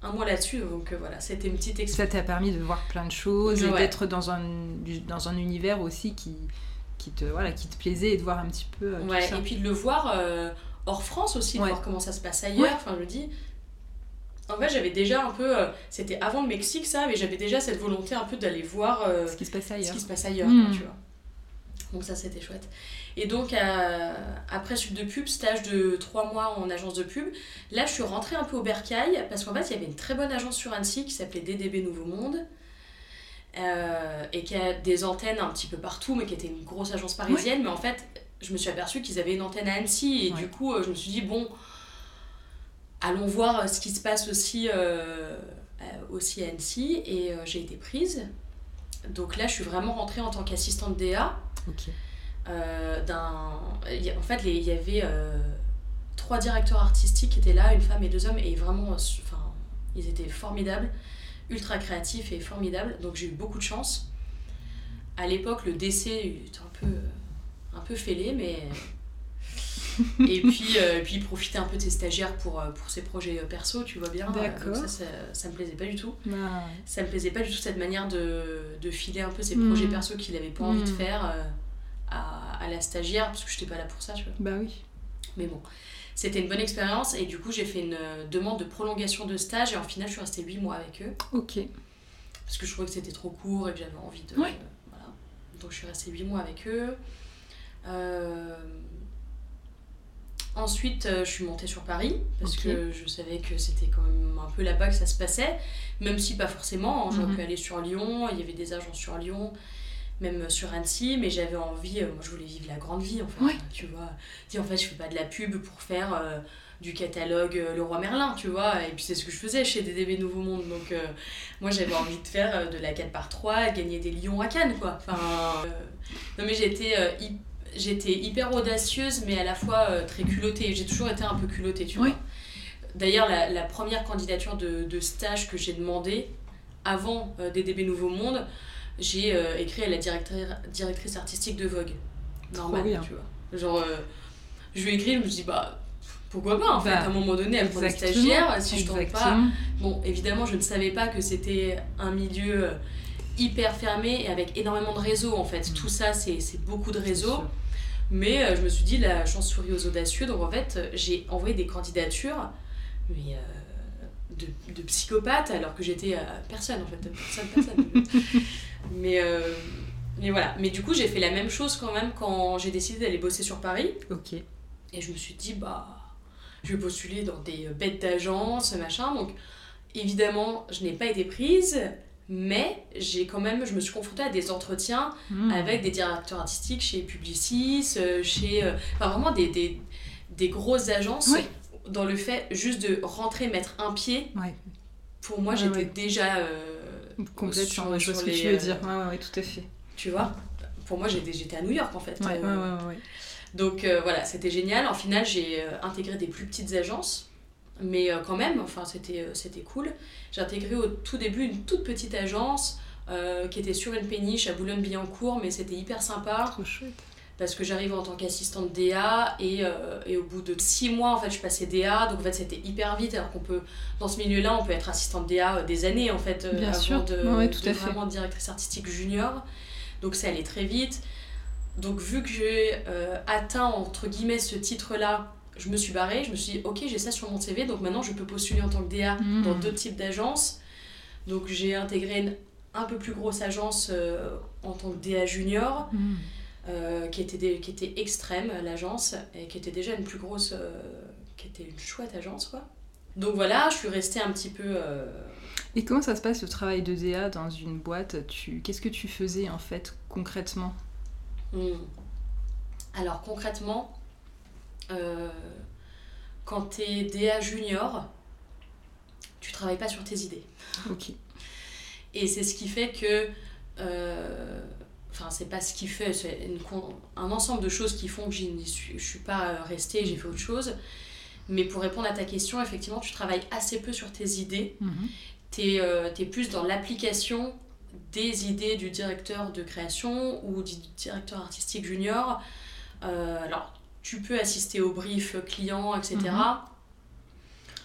un mois là-dessus. Donc euh, voilà, c'était une petite expérience. Ça t'a permis de voir plein de choses et d'être dans un, dans un univers aussi qui, qui, te, voilà, qui te plaisait et de voir un petit peu. ouais, et puis de le voir hors France aussi, de voir comment ça se passe ailleurs. Enfin, je dis. En fait, j'avais déjà un peu. C'était avant le Mexique, ça, mais j'avais déjà cette volonté un peu d'aller voir. ce qui se passe ailleurs. Ce qui se passe ailleurs, hmm. tu vois. Donc ça, c'était chouette. Et donc, après suite de pub, stage de 3 mois en agence de pub, là, je suis rentrée un peu au bercail parce qu'en fait, il y avait une très bonne agence sur Annecy qui s'appelait DDB Nouveau Monde. Euh, et qui a des antennes un petit peu partout, mais qui était une grosse agence parisienne. Mais en fait, je me suis aperçue qu'ils avaient une antenne à Annecy. Et du coup, euh, je me suis dit, bon, allons voir ce qui se passe aussi, euh, aussi à Annecy. Et j'ai été prise. Donc là, je suis vraiment rentrée en tant qu'assistante DA. Euh, d'un... En fait, il y avait euh, trois directeurs artistiques qui étaient là, une femme et deux hommes, et vraiment, enfin, ils étaient formidables, ultra créatifs et formidables, donc j'ai eu beaucoup de chance. À l'époque, le décès était un peu, un peu fêlé, mais... et puis, euh, puis profiter un peu de ses stagiaires pour, pour ses projets perso, tu vois bien. D'accord. Ça, ça, ça, me plaisait pas du tout. Bah ça me plaisait pas du tout cette manière de, de filer un peu ses projets hmm. perso qu'il avait pas envie de hmm. faire à, la stagiaire, parce que je n'étais pas là pour ça, tu vois. Bah oui. Mais bon, c'était une bonne expérience et du coup, j'ai fait une euh, demande de prolongation de stage et en final, je suis restée 8 mois avec eux. Ok. Parce que je trouvais que c'était trop court et que j'avais envie de. voilà. Donc, je suis restée 8 mois avec eux. Euh, ensuite, euh, je suis montée sur Paris parce que je savais que c'était quand même un peu là-bas que ça se passait, même si pas forcément. Hein. J'aurais mhm. pu aller sur Lyon, il y avait des agents sur Lyon même sur Annecy, mais j'avais envie, euh, moi je voulais vivre la grande vie en fait, tu vois. Dis en fait, je fais pas de la pub pour faire euh, du catalogue euh, Le Roi Merlin, tu vois, et puis c'est ce que je faisais chez DDB Nouveau Monde, donc moi j'avais envie de faire de la 4x3, gagner des lions à Cannes, quoi. Enfin, non mais j'étais j'étais hyper audacieuse, mais à la fois très culottée, j'ai toujours été un peu culottée, tu vois. D'ailleurs, la, la, première candidature de, de stage que j'ai demandé avant DDB Nouveau Monde, j'ai euh, écrit à la directrice artistique de Vogue. Normal, tu vois. Genre, euh, je lui ai écrit, je me dis, bah, pourquoi pas en fait, bah, à un moment donné, elle prend stagiaire, si je tente pas. Bon, évidemment, je ne savais pas que c'était un milieu euh, hyper fermé et avec énormément de réseaux en fait. Mm. Tout ça, c'est beaucoup de réseaux. Mais euh, je me suis dit, la chance sourit aux audacieux. Donc en fait, j'ai envoyé des candidatures mais, euh, de, de psychopathes alors que j'étais euh, personne en fait. Personne, personne. mais, euh, mais voilà. Mais du coup, j'ai fait la même chose quand même quand j'ai décidé d'aller bosser sur Paris. Ok. Et je me suis dit, bah, je vais postuler dans des bêtes d'agence, machin. Donc, évidemment, je n'ai pas été prise, mais j'ai quand même, je me suis confrontée à des entretiens Hmm. avec des directeurs artistiques chez Publicis, euh, chez. euh, enfin, vraiment des, des, des grosses agences. Dans le fait juste de rentrer, mettre un pied, Ouais. pour moi, Ouais, j'étais ouais. déjà. euh, Complètement, sur- ce que les, tu veux euh, dire. Ouais, tout à fait. Tu vois? Pour moi, j'étais à New York en fait. Euh. Donc euh, voilà, c'était génial. En final, j'ai euh, intégré des plus petites agences. Mais euh, quand même, enfin, c'était cool. J'ai intégré au tout début une toute petite agence qui était sur une péniche à Boulogne-Billancourt, mais c'était hyper sympa Trop chouette. Parce que j'arrive en tant qu'assistante DA et, euh, et au bout de six mois, en fait, je passais DA. Donc en fait, c'était hyper vite. Alors qu'on peut, dans ce milieu-là, on peut être assistante DA euh, des années en fait, euh, Bien avant sûr. de, Ouais, ouais, tout de à fait. vraiment directrice artistique junior. Donc ça allait très vite. Donc vu que j'ai euh, atteint entre guillemets ce titre-là, je me suis barrée. Je me suis dit, ok, j'ai ça sur mon CV. Donc maintenant, je peux postuler en tant que DA Mhm. dans deux types d'agences. Donc j'ai intégré une un peu plus grosse agence euh, en tant que DA junior Hmm. Euh, qui, était des- qui était extrême, l'agence, et qui était déjà une plus grosse, euh, qui était une chouette agence, quoi. Donc voilà, je suis restée un petit peu... euh, Et comment ça se passe le travail de DA dans une boîte? Tu... Qu'est-ce que tu faisais en fait concrètement? Hmm. Alors concrètement, euh, quand tu es DA junior, tu travailles pas sur tes idées. Ok. Et c'est ce qui fait que. euh, Enfin, c'est pas ce qui fait, c'est un ensemble de choses qui font que je suis, je suis pas euh, restée, j'ai fait autre chose. Mais pour répondre à ta question, effectivement, tu travailles assez peu sur tes idées. Mhm. Tu es, plus dans l'application des idées du directeur de création ou du directeur artistique junior. Euh, alors, tu peux assister au brief client, etc.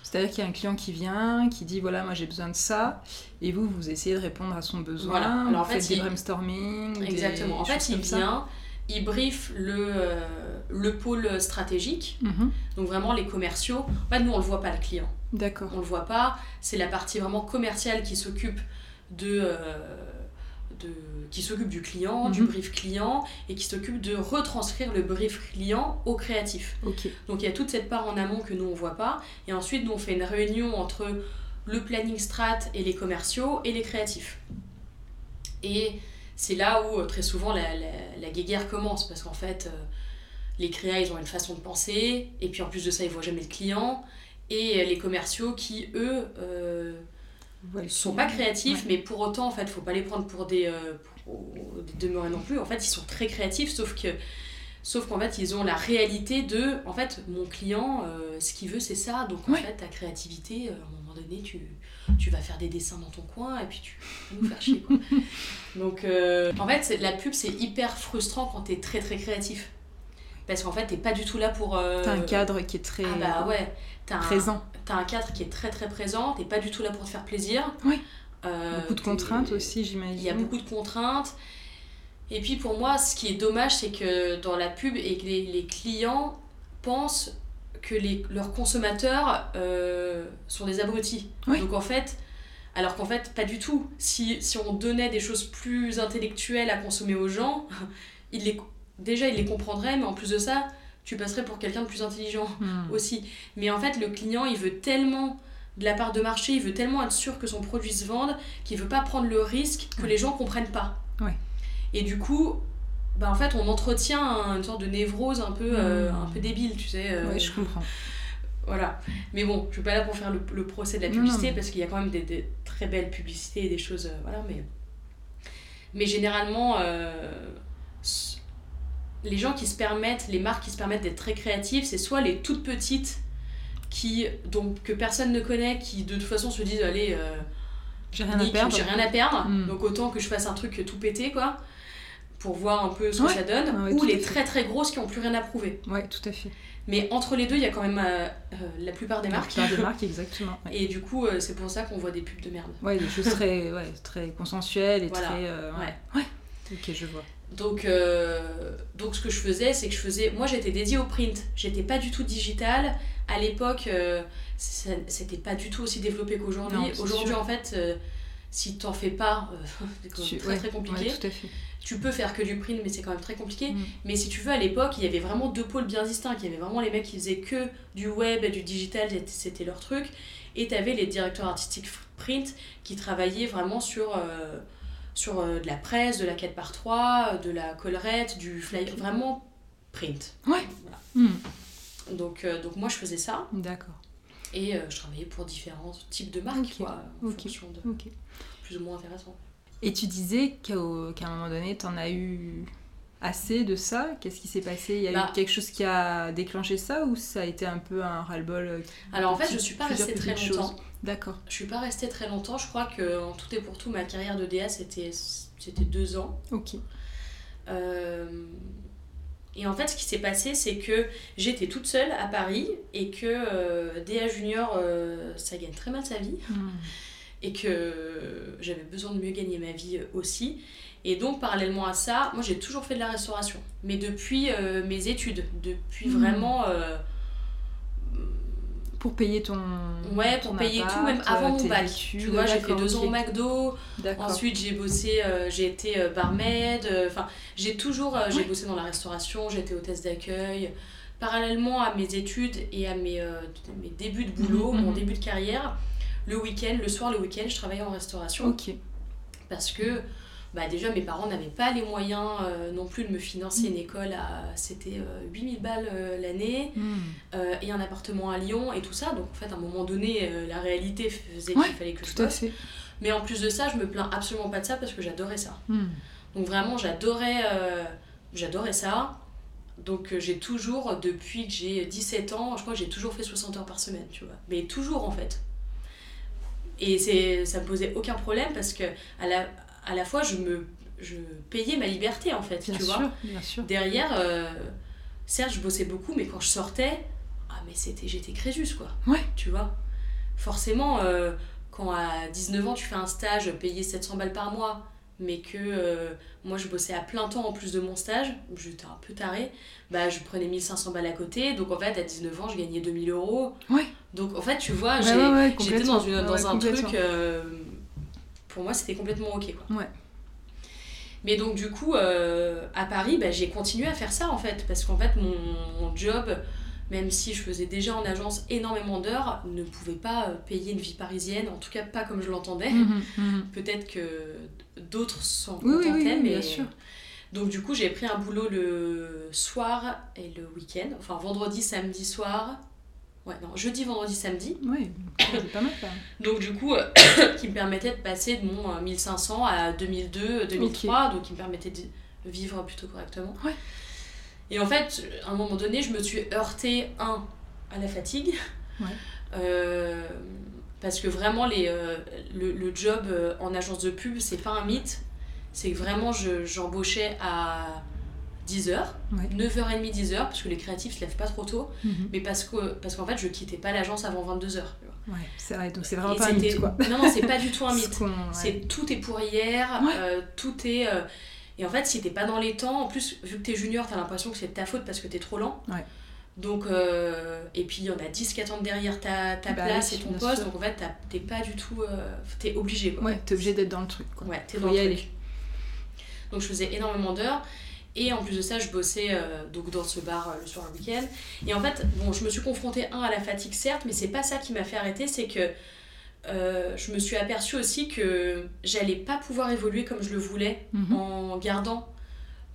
C'est-à-dire qu'il y a un client qui vient, qui dit voilà, moi j'ai besoin de ça, et vous, vous essayez de répondre à son besoin, Voilà. Alors, vous en fait, faites des il- brainstorming. des Exactement. En fait, il ça. vient, il brief le, euh, le pôle stratégique, Mhm. donc vraiment les commerciaux. En fait, nous, on le voit pas, le client. D'accord. On le voit pas. C'est la partie vraiment commerciale qui s'occupe de, euh, de qui s'occupe du client, du Mhm. brief client, et qui s'occupe de retranscrire le brief client au créatif. Donc il y a toute cette part en amont que nous on voit pas, et ensuite nous on fait une réunion entre le planning strat et les commerciaux et les créatifs. Et c'est là où euh, très souvent la, la, la guéguerre commence, parce qu'en fait euh, les créas ils ont une façon de penser, et puis en plus de ça ils voient jamais le client, et euh, les commerciaux qui eux euh, Voilà. sont pas créatifs, Ouais. mais pour autant en fait faut pas les prendre pour des, euh, pour des demeurés non plus, en fait ils sont très créatifs, sauf que Sauf qu'en fait, ils ont la réalité de, en fait, mon client, euh, ce qu'il veut, c'est ça. Donc, en Ouais. fait, ta créativité, euh, à un moment donné, tu, tu vas faire des dessins dans ton coin et puis tu vas nous faire chier. quoi. Donc, euh, en fait, la pub, c'est hyper frustrant quand t'es très, très créatif. Parce qu'en fait, t'es pas du tout là pour... T'as un cadre qui est très Ah bah ouais. Présent. T'as un cadre qui est très, très présent. T'es pas du tout là pour te faire plaisir. Ouais. Euh, Beaucoup de t'es- contraintes aussi, j'imagine. il y a beaucoup de contraintes. Et puis pour moi, ce qui est dommage, c'est que dans la pub et que les, les clients pensent que les, leurs consommateurs euh, sont des abrutis. Oui. Donc en fait, alors qu'en fait, pas du tout. Si, si on donnait des choses plus intellectuelles à consommer aux gens, ils les, déjà ils les comprendraient, mais en plus de ça, tu passerais pour quelqu'un de plus intelligent Hmm. aussi. Mais en fait, le client, il veut tellement de la part de marché, il veut tellement être sûr que son produit se vende qu'il veut pas prendre le risque que Ouais. les gens comprennent pas. Ouais. Et du coup, bah en fait, on entretient un- une sorte de névrose un peu, euh, un peu débile, tu sais. euh, je comprends. Voilà. Mais bon, je suis pas là pour faire le, le procès de la publicité non, parce qu'il y a quand même des, des très belles publicités et des choses. euh, voilà, mais. Mais généralement, les gens qui se permettent, les marques qui se permettent d'être très créatives, c'est soit les toutes petites qui, donc, que personne ne connaît, qui de toute façon se disent allez, euh, J'ai rien à perdre. j'ai rien à perdre, Mm. donc autant que je fasse un truc tout pété, quoi, pour voir un peu ce que ça donne, Ouais, ouais, ou les très très grosses qui ont plus rien à prouver. Ouais, tout à fait. Mais entre les deux, il y a quand même euh, euh, la plupart des marques. Par des marques, exactement. Et du coup, euh, c'est pour ça qu'on voit des pubs de merde. Ouais, des choses très, ouais, très consensuelles et Voilà. très. Ouais. ouais. Ok, je vois. Donc, euh, donc ce que je faisais, c'est que je faisais. Moi, j'étais dédiée au print. J'étais pas du tout digital. À l'époque, euh, c'était pas du tout aussi développé qu'aujourd'hui. Aujourd'hui, en fait, euh, si t'en fais pas, euh, c'est quand même très ouais, très compliqué. ouais, tout à fait. Tu peux faire que du print, mais c'est quand même très compliqué. Mm. Mais si tu veux, à l'époque, il y avait vraiment deux pôles bien distincts. Il y avait vraiment les mecs qui faisaient que du web et du digital, c'était leur truc. Et tu avais les directeurs artistiques print qui travaillaient vraiment sur, euh, sur euh, de la presse, de la 4 par 3 de la collerette, du flyer, vraiment print. Ouais. Voilà. Mm. Donc, euh, donc moi, je faisais ça D'accord. et euh, je travaillais pour différents types de marques, quoi, en fonction de plus ou moins intéressant. Et tu disais qu'à un moment donné, t'en as eu assez de ça Qu'est-ce qui s'est passé? Il y a Bah. eu quelque chose qui a déclenché ça ou ça a été un peu un ras-le-bol euh, Alors en fait, je suis pas restée très longtemps. D'accord. Je suis pas restée très longtemps. Je crois que en tout et pour tout, ma carrière de DA, c'était c'était deux ans. Ok. Euh, Et en fait, ce qui s'est passé, c'est que j'étais toute seule à Paris et que euh, DA Junior, euh, ça gagne très mal sa vie Mm. et que j'avais besoin de mieux gagner ma vie aussi. Et donc, parallèlement à ça, moi j'ai toujours fait de la restauration, mais depuis mes études, depuis Mhm. vraiment. Pour payer ton. Ouais, pour ton payer appart, tout, même avant euh, mon bac. Tu vois, j'ai fait deux ans au McDo, D'accord. Ensuite, j'ai bossé, euh, j'ai été euh, barmaid, euh, enfin, j'ai toujours, euh, j'ai Ouais. bossé dans la restauration, j'ai été hôtesse d'accueil. Parallèlement à mes études et à mes, mes débuts de boulot, Mhm, mon mhm. début de carrière, le week-end, le soir, le week-end, je travaillais en restauration Ok. parce que bah, déjà mes parents n'avaient pas les moyens euh, non plus de me financer une école à, c'était euh, 8000 balles euh, l'année Mm. euh, et un appartement à Lyon et tout ça. Donc en fait, à un moment donné, la réalité faisait Ouais, qu'il fallait que je Tout bosse. Mais en plus de ça, je me plains absolument pas de ça parce que j'adorais ça. Mm. Donc vraiment, j'adorais j'adorais ça. Donc j'ai toujours, depuis que j'ai 17 ans, je crois que j'ai toujours fait 60 heures par semaine, tu vois. Mais toujours en fait. Et c'est, ça me posait aucun problème parce que à la, à la fois, je me je payais ma liberté en fait, Bien tu sûr, vois. bien sûr. Derrière, euh, certes, je bossais beaucoup, mais quand je sortais, ah mais c'était, j'étais Crésus quoi. Ouais. Tu vois. Forcément, euh, quand à 19 ans tu fais un stage payé 700 balles par mois, mais que euh, moi je bossais à plein temps en plus de mon stage, j'étais un peu tarée, bah je prenais 1500 balles à côté, donc en fait à 19 ans je gagnais 2000 euros. Ouais. Donc en fait tu vois, Ouais, j'ai- ouais, j'étais dans, une, un truc, euh, pour moi c'était complètement ok quoi. Ouais. Mais donc du coup, euh, à Paris, bah, j'ai continué à faire ça en fait, parce qu'en fait mon, mon job, même si je faisais déjà en agence énormément d'heures, ne pouvait pas euh, payer une vie parisienne, en tout cas pas comme je l'entendais. Mhm, mhm. Peut-être que d'autres s'en Oui, oui, contentaient, oui, oui, mais... bien sûr. Donc du coup, j'ai pris un boulot le soir et le week-end, enfin vendredi, samedi soir. Ouais, non, jeudi, vendredi, samedi. Ouais, c'est pas mal. Donc du coup, euh, qui me permettait de passer de mon euh, 1500 à 2002, 2003, donc qui me permettait de vivre plutôt correctement. Ouais. Et en fait, à un moment donné, je me suis heurtée, un, à la fatigue. Ouais. Euh, parce que vraiment, les, euh, le, le job euh, en agence de pub, c'est pas un mythe. C'est que vraiment, je- j'embauchais à 10h, Ouais. 9h30, 10h, parce que les créatifs se lèvent pas trop tôt, Mhm. mais parce que parce qu'en fait, je quittais pas l'agence avant 22h. Ouais, c'est vrai, donc c'est vraiment Et pas un mythe quoi. Non, non, c'est pas du tout un mythe. Ouais. C'est tout est pour hier, Ouais. euh, tout est. euh, Et en fait, si t'es pas dans les temps, en plus, vu que t'es junior, t'as l'impression que c'est de ta faute parce que t'es trop lent. Ouais. Donc, euh, et puis il y en a 10 qui attendent derrière ta, ta Bah place et ton poste, sûr. donc en fait, t'es pas du tout. t'es obligé quoi. Ouais, t'es obligé d'être dans le truc quoi. Ouais, t'es Faut dans y le aller. truc. Donc je faisais énormément d'heures. Et en plus de ça, je bossais euh, donc dans ce bar euh, le soir le week-end. Et en fait, bon, je me suis confrontée, un, à la fatigue, certes, mais c'est pas ça qui m'a fait arrêter, c'est que euh, je me suis aperçue aussi que j'allais pas pouvoir évoluer comme je le voulais Mhm. en gardant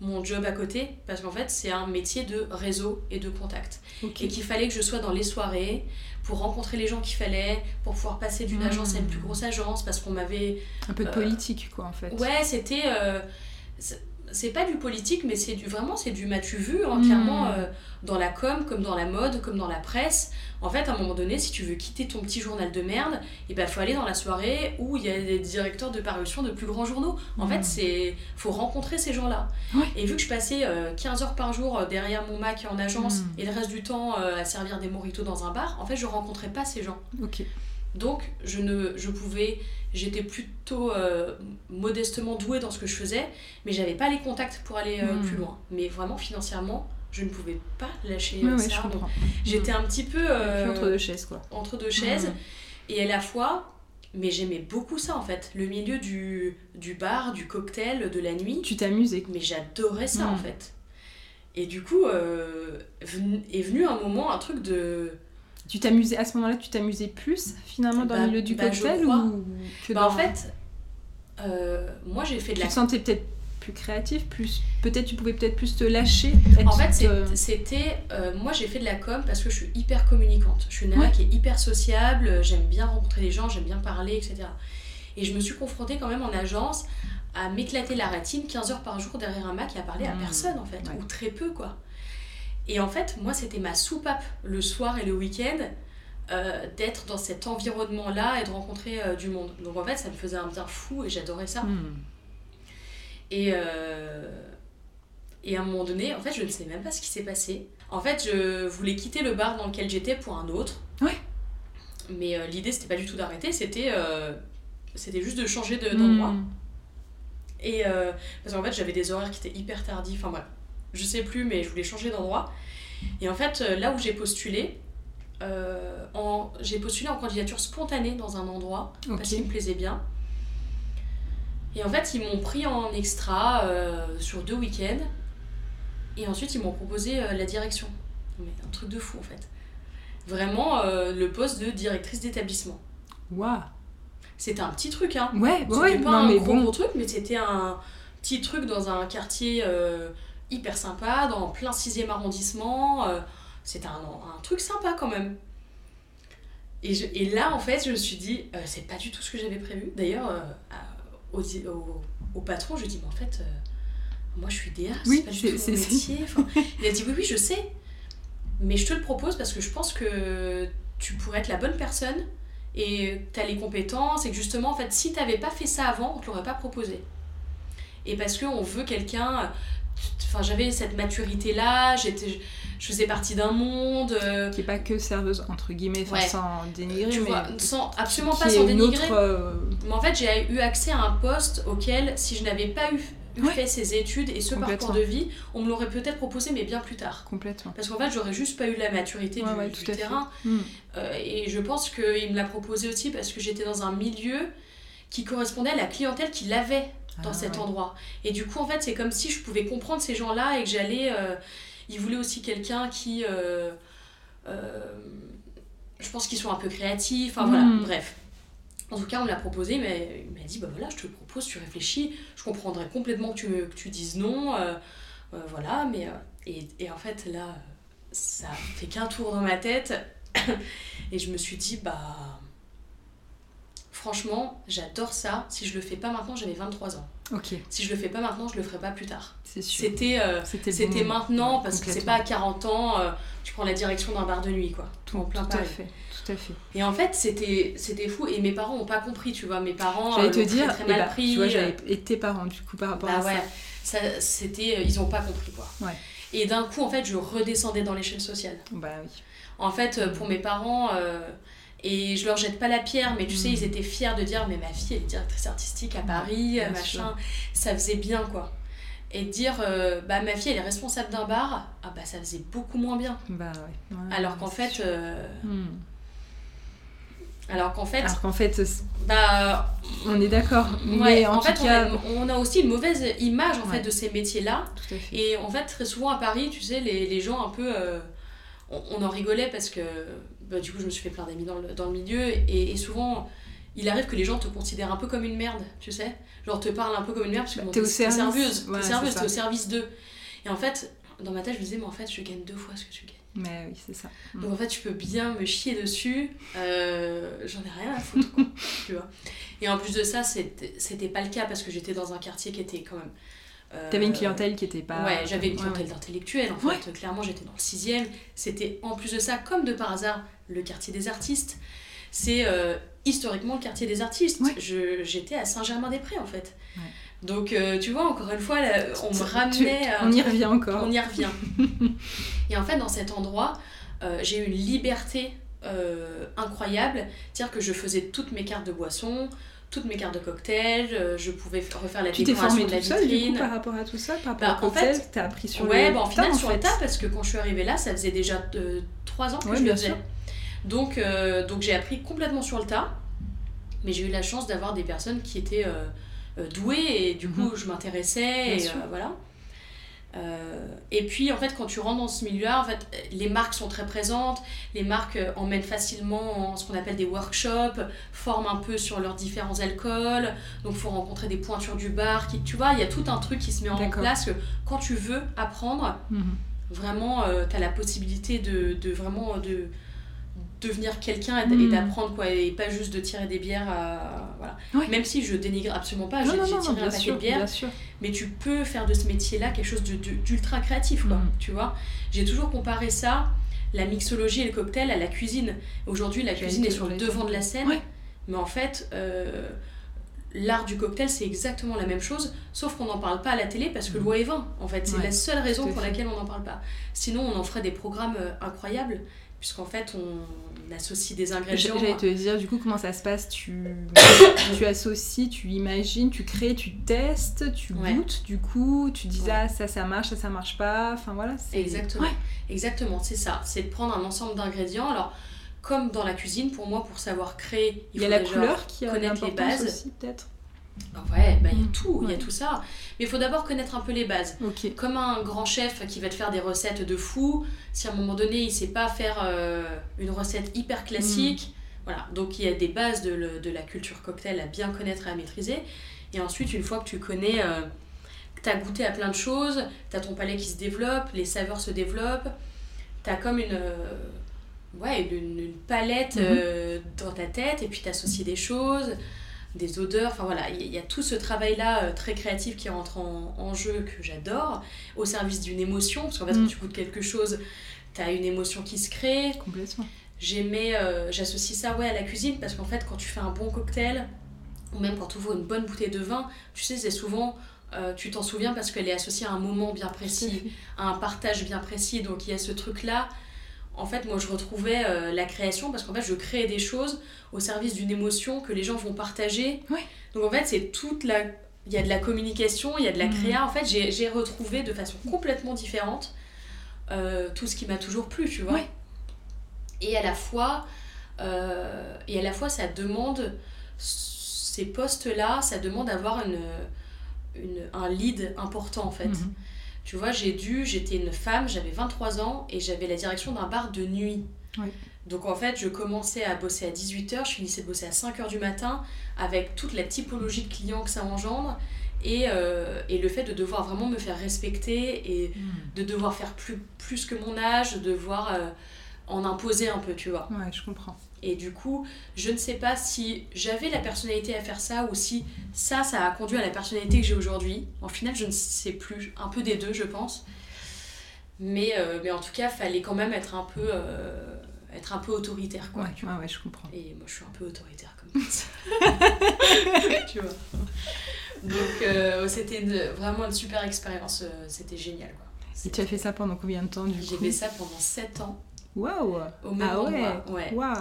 mon job à côté, parce qu'en fait, c'est un métier de réseau et de contact et qu'il fallait que je sois dans les soirées pour rencontrer les gens qu'il fallait, pour pouvoir passer d'une Mmh. agence à une plus grosse agence, parce qu'on m'avait Un peu de politique quoi en fait. Ouais, c'était. C'est- pas du politique, mais c'est du vraiment c'est du m'as-tu vu hein, clairement Mm. euh, dans la com, comme dans la mode, comme dans la presse. En fait, à un moment donné, si tu veux quitter ton petit journal de merde, il ben, faut aller dans la soirée où il y a des directeurs de parution de plus grands journaux. En fait, c'est faut rencontrer ces gens-là. Et vu que je passais euh, 15 heures par jour euh, derrière mon Mac en agence Mm. et le reste du temps euh, à servir des moritos dans un bar, en fait, je rencontrais pas ces gens. Donc, je, ne, je pouvais, j'étais plutôt euh, modestement douée dans ce que je faisais, mais j'avais pas les contacts pour aller euh, Mm. plus loin. Mais vraiment, financièrement, je ne pouvais pas lâcher euh, ça. comprends. J'étais un petit peu euh, entre deux chaises, quoi. entre deux chaises. Mm. Et à la fois, mais j'aimais beaucoup ça en fait, le milieu du, du bar, du cocktail, de la nuit. Tu t'amusais. Mais j'adorais ça en fait. Et du coup, euh, est venu un moment, un truc de. Tu t'amusais à ce moment-là, tu t'amusais plus finalement dans Bah- le milieu du bah, cocktail ou que Bah, dans... en fait, euh, moi j'ai fait de tu la. te sentais peut-être plus créatif, plus peut-être tu pouvais peut-être plus te lâcher. En fait, euh, c'était. euh, moi j'ai fait de la com parce que je suis hyper communicante. Je suis une nana Ouais. qui est hyper sociable, j'aime bien rencontrer les gens, j'aime bien parler, etc. Et je me suis confrontée quand même en agence à m'éclater la rétine 15 heures par jour derrière un Mac et à parler à Mmh. personne en fait, Ouais. ou très peu quoi. Et en fait, moi c'était ma soupape le soir et le week-end euh, d'être dans cet environnement-là et de rencontrer euh, du monde. Donc en fait, ça me faisait un bien fou et j'adorais ça. hmm. Et, euh, et à un moment donné, en fait, je ne sais même pas ce qui s'est passé. En fait, je voulais quitter le bar dans lequel j'étais pour un autre. Ouais. Mais l'idée, c'était pas du tout d'arrêter, c'était c'était juste de changer de- d'endroit. Hmm. Et parce qu'en fait, j'avais des horaires qui étaient hyper tardifs. Enfin bref, je sais plus, mais je voulais changer d'endroit. Et en fait, euh, là où j'ai postulé, euh, en- j'ai postulé en candidature spontanée dans un endroit Ok. parce qu'il me plaisait bien. Et en fait, ils m'ont pris en extra euh, sur deux week-ends. Et ensuite, ils m'ont proposé euh, la direction. Mais un truc de fou en fait. Vraiment le poste de directrice d'établissement. Waouh. C'était un petit truc, hein. Ouais, C'était ouais, pas non un mais gros, bon. gros truc, mais c'était un petit truc dans un quartier hyper sympa, dans plein 6 arrondissement. euh, c'était un, un truc sympa quand même. Et, je- et là, en fait, je me suis dit, euh, c'est pas du tout ce que j'avais prévu. D'ailleurs, euh, au, au, au patron, je lui ai dit, mais en fait, euh, moi je suis DA, Oui, c'est pas du tout mon métier. Enfin, il a dit, oui, oui, je sais, mais je te le propose parce que je pense que tu pourrais être la bonne personne et tu as les compétences et que justement, en fait, si tu pas fait ça avant, on te l'aurait pas proposé. Et parce qu'on veut quelqu'un. Enfin, j'avais cette maturité-là, j'étais, je faisais partie d'un monde. euh, Qui est pas que serveuse entre guillemets, Ouais. sans dénigrer, tu mais vois, sans, absolument pas sans dénigrer. autre. euh, Mais en fait, j'ai eu accès à un poste auquel, si je n'avais pas eu, Ouais. fait ces études et ce parcours de vie, on me l'aurait peut-être proposé, mais bien plus tard. Complètement. Parce qu'en fait, j'aurais juste pas eu la maturité Ouais, du, terrain. Hmm. Euh, et je pense qu'il me l'a proposé aussi parce que j'étais dans un milieu qui correspondait à la clientèle qu'il avait dans Ah, cet ouais. endroit. Et du coup, en fait, c'est comme si je pouvais comprendre ces gens-là et que j'allais. euh, il voulait aussi quelqu'un qui. euh, euh, je pense qu'ils sont un peu créatifs. Enfin voilà, Mm. bref. En tout cas, on me l'a proposé, mais il m'a dit bah voilà, je te le propose, tu réfléchis. Je comprendrais complètement que tu, me- que tu dises non. euh, euh, voilà, mais. euh, et, et en fait, là, ça fait qu'un tour dans ma tête. et je me suis dit bah. Franchement, j'adore ça. Si je le fais pas maintenant, j'avais 23 ans. Ok, Si je le fais pas maintenant, je le ferai pas plus tard. c'est sûr. C'était euh, C'était maintenant Ouais, parce que c'est pas à 40 ans, euh, tu prends la direction d'un bar de nuit quoi. Tout, en plein tout à fait, tout à fait. Et en fait, c'était c'était fou et mes parents ont pas compris, tu vois, mes parents J'allais euh, te dire, très, très eh mal bah, pris. tu vois, euh, j'avais et tes parents du coup par rapport bah à ouais, ça. ça c'était euh, ils ont pas compris quoi. Ouais. Et d'un coup en fait, je redescendais dans l'échelle sociale. Bah oui. En fait, pour mes parents euh, et je leur jette pas la pierre, mais tu sais, Mm. ils étaient fiers de dire mais ma fille elle est directrice artistique à Paris, bien euh, machin, ça faisait bien quoi. Et de dire euh, bah ma fille elle est responsable d'un bar, ah bah ça faisait beaucoup moins bien. Bah ouais. Ouais, Alors qu'en fait, euh, Hmm. alors qu'en fait, Alors qu'en fait, bah, on est d'accord. ouais, mais en, en, tout fait, on cas, a, on a aussi une mauvaise image en Ouais. fait de ces métiers-là. Et en fait, très souvent à Paris, tu sais, les, les gens un peu, euh, on, on en rigolait parce que, bah, du coup, je me suis fait plein d'amis dans le, dans le milieu et, et souvent. Il arrive que les gens te considèrent un peu comme une merde, tu sais. Genre te parlent un peu comme une merde parce que Bah, bon, t'es au service. serveuse, Ouais, t'es c'est serveuse, ça. t'es au service d'eux. Et en fait, dans ma tête, je me disais, mais en fait, je gagne deux fois ce que tu gagnes. Mais oui, c'est ça. Hmm. Donc en fait, tu peux bien me chier dessus, euh, j'en ai rien à foutre, quoi, tu vois. Et en plus de ça, c'était c'était pas le cas parce que j'étais dans un quartier qui était quand même. Euh, T'avais une clientèle qui était pas. Ouais, j'avais une clientèle ouais. d'intellectuels, en fait. Ouais. Clairement, j'étais dans le sixième. C'était en plus de ça, comme de par hasard, le quartier des artistes. C'est euh, historiquement le quartier des artistes. Ouais. Je- J'étais à Saint-Germain-des-Prés, en fait. Donc, euh, tu vois, encore une fois, là, on me ramenait. On y revient encore. on y revient. et en fait, dans cet endroit, euh, j'ai eu une liberté incroyable. C'est-à-dire que je faisais toutes mes cartes de boissons, toutes mes cartes de cocktails, euh, je pouvais refaire la Tu décoration de la seul du vitrine. coup par rapport à tout ça Par rapport Bah, au en cocktail, fait, t'as appris sur ouais, le bah, en tas, final en sur le tas parce que quand je suis arrivée là, ça faisait déjà 3 ans que Ouais, je le faisais. sûr. Donc, euh, donc j'ai appris complètement sur le tas, mais j'ai eu la chance d'avoir des personnes qui étaient euh, euh, douées et du coup Mhm. je m'intéressais et euh, voilà. Euh, et puis en fait quand tu rentres dans ce milieu-là, en fait, les marques sont très présentes, les marques euh, emmènent facilement en ce qu'on appelle des workshops, forment un peu sur leurs différents alcools, donc faut rencontrer des pointures du bar, qui, tu vois, il y a tout un truc qui se met en place que quand tu veux apprendre, Mhm. vraiment tu as la possibilité de, de vraiment de devenir quelqu'un et, Mm. et d'apprendre quoi et pas juste de tirer des bières à- voilà. Même si je dénigre absolument pas j'ai j'ai non, tiré un paquet sûr, de bières mais tu peux faire de ce métier là quelque chose de- de- d'ultra créatif quoi Mm. tu vois. J'ai toujours comparé ça la mixologie et le cocktail à la cuisine. Aujourd'hui la cuisine est sur le devant de la scène. Ouais. mais en fait euh, l'art du cocktail c'est exactement la même chose sauf qu'on n'en parle pas à la télé parce que Mm. loi est 20 en fait. C'est Ouais, la seule raison pour laquelle on n'en parle pas. Sinon on en ferait des programmes euh, incroyables puisqu'en fait on associe des ingrédients J'allais te dire du coup comment ça se passe? Tu, tu associes, tu imagines, tu crées, tu testes, tu Ouais. goûtes. Du coup, tu dis Ouais. ah ça ça marche, ça ça marche pas. Enfin voilà. Exactement. Ouais. Exactement, c'est ça. C'est de prendre un ensemble d'ingrédients. Alors, comme dans la cuisine, pour moi, pour savoir créer, Il y a la couleur qui a connaître les bases. aussi peut-être? Ah Ouais, bah, il y a Mm. tout, il y a tout ça. Mais il faut d'abord connaître un peu les bases. Ok. Comme un grand chef qui va te faire des recettes de fou, si à un moment donné il sait pas faire euh, une recette hyper classique, voilà. Donc il y a des bases de, le- de la culture cocktail à bien connaître et à maîtriser. Et ensuite, une fois que tu connais, euh, que tu as goûté à plein de choses, tu as ton palais qui se développe, les saveurs se développent, tu as comme une, euh, ouais, une, une palette Mhm. euh, dans ta tête et puis tu associes des choses des odeurs, enfin voilà, il y, a tout ce travail-là euh, très créatif qui rentre en, en jeu que j'adore, au service d'une émotion, parce qu'en fait Mm. quand tu goûtes quelque chose, tu as une émotion qui se crée. Complètement. J'aimais, euh, j'associe ça ouais, à la cuisine, parce qu'en fait quand tu fais un bon cocktail, ou même quand tu ouvres une bonne bouteille de vin, tu sais, c'est souvent, euh, tu t'en souviens parce qu'elle est associée à un moment bien précis, à un partage bien précis, donc il y a ce truc-là. En fait, moi, je retrouvais euh, la création parce qu'en fait, je créais des choses au service d'une émotion que les gens vont partager. Ouais. Donc, en fait, c'est toute la... Il y a de la communication, il y a de la Mhm. créa. En fait, j'ai retrouvé de façon complètement différente euh, tout ce qui m'a toujours plu, tu vois. Ouais. Et à la fois... euh, et à la fois, ça demande... Ces postes-là, ça demande d'avoir une, une, un lead important, en fait. Mhm. Tu vois, j'ai dû, j'étais une femme, j'avais 23 ans et j'avais la direction d'un bar de nuit. Oui. Donc en fait, je commençais à bosser à 18h, je finissais de bosser à 5h du matin avec toute la typologie de clients que ça engendre et, euh, et le fait de devoir vraiment me faire respecter et Mhm. de devoir faire plus, plus que mon âge, de devoir euh, en imposer un peu, tu vois. Ouais, je comprends. Et du coup, je ne sais pas si j'avais la personnalité à faire ça ou si ça, ça a conduit à la personnalité que j'ai aujourd'hui. En final, je ne sais plus. Un peu des deux, je pense. Mais, euh, mais en tout cas, fallait quand même être un peu, euh, être un peu autoritaire, quoi. Ouais, tu ouais, ouais, je comprends. Et moi, je suis un peu autoritaire comme ça. tu vois. Donc, euh, c'était vraiment une super expérience. C'était génial, quoi. Et tu as fait ça pendant combien de temps du J'ai coup? fait ça pendant 7 ans, Waouh au même Ah ouais endroit. Ouais. Waouh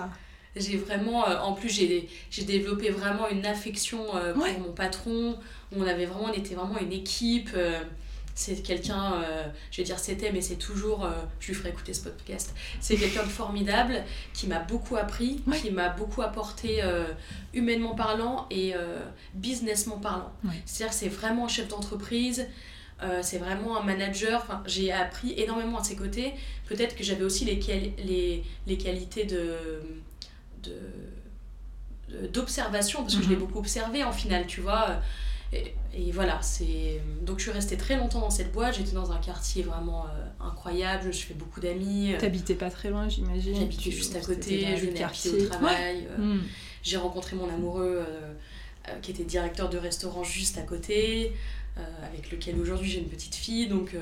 J'ai vraiment, euh, en plus, j'ai j'ai développé vraiment une affection euh, pour Ouais. mon patron. On avait vraiment, on était vraiment une équipe. euh, c'est quelqu'un, euh, je vais dire c'était, mais c'est toujours, je lui ferai écouter ce podcast. C'est quelqu'un de formidable qui m'a beaucoup appris, Ouais. qui m'a beaucoup apporté humainement parlant et businessment parlant. Ouais. C'est-à-dire, c'est vraiment un chef d'entreprise. Euh, c'est vraiment un manager. Enfin, j'ai appris énormément à ses côtés. Peut-être que j'avais aussi les, quali- les, les qualités de, de, de- d'observation parce que je l'ai Mhm. beaucoup observé en finale tu vois et, et voilà c'est donc je suis restée très longtemps dans cette boîte j'étais dans un quartier vraiment euh, incroyable je fais beaucoup d'amis euh, T'habitais pas très loin, j'imagine. j'habitais juste à côté je venais quartier. au travail euh. Mhm. j'ai rencontré mon amoureux qui était directeur de restaurant juste à côté, avec lequel aujourd'hui j'ai une petite fille. Donc euh,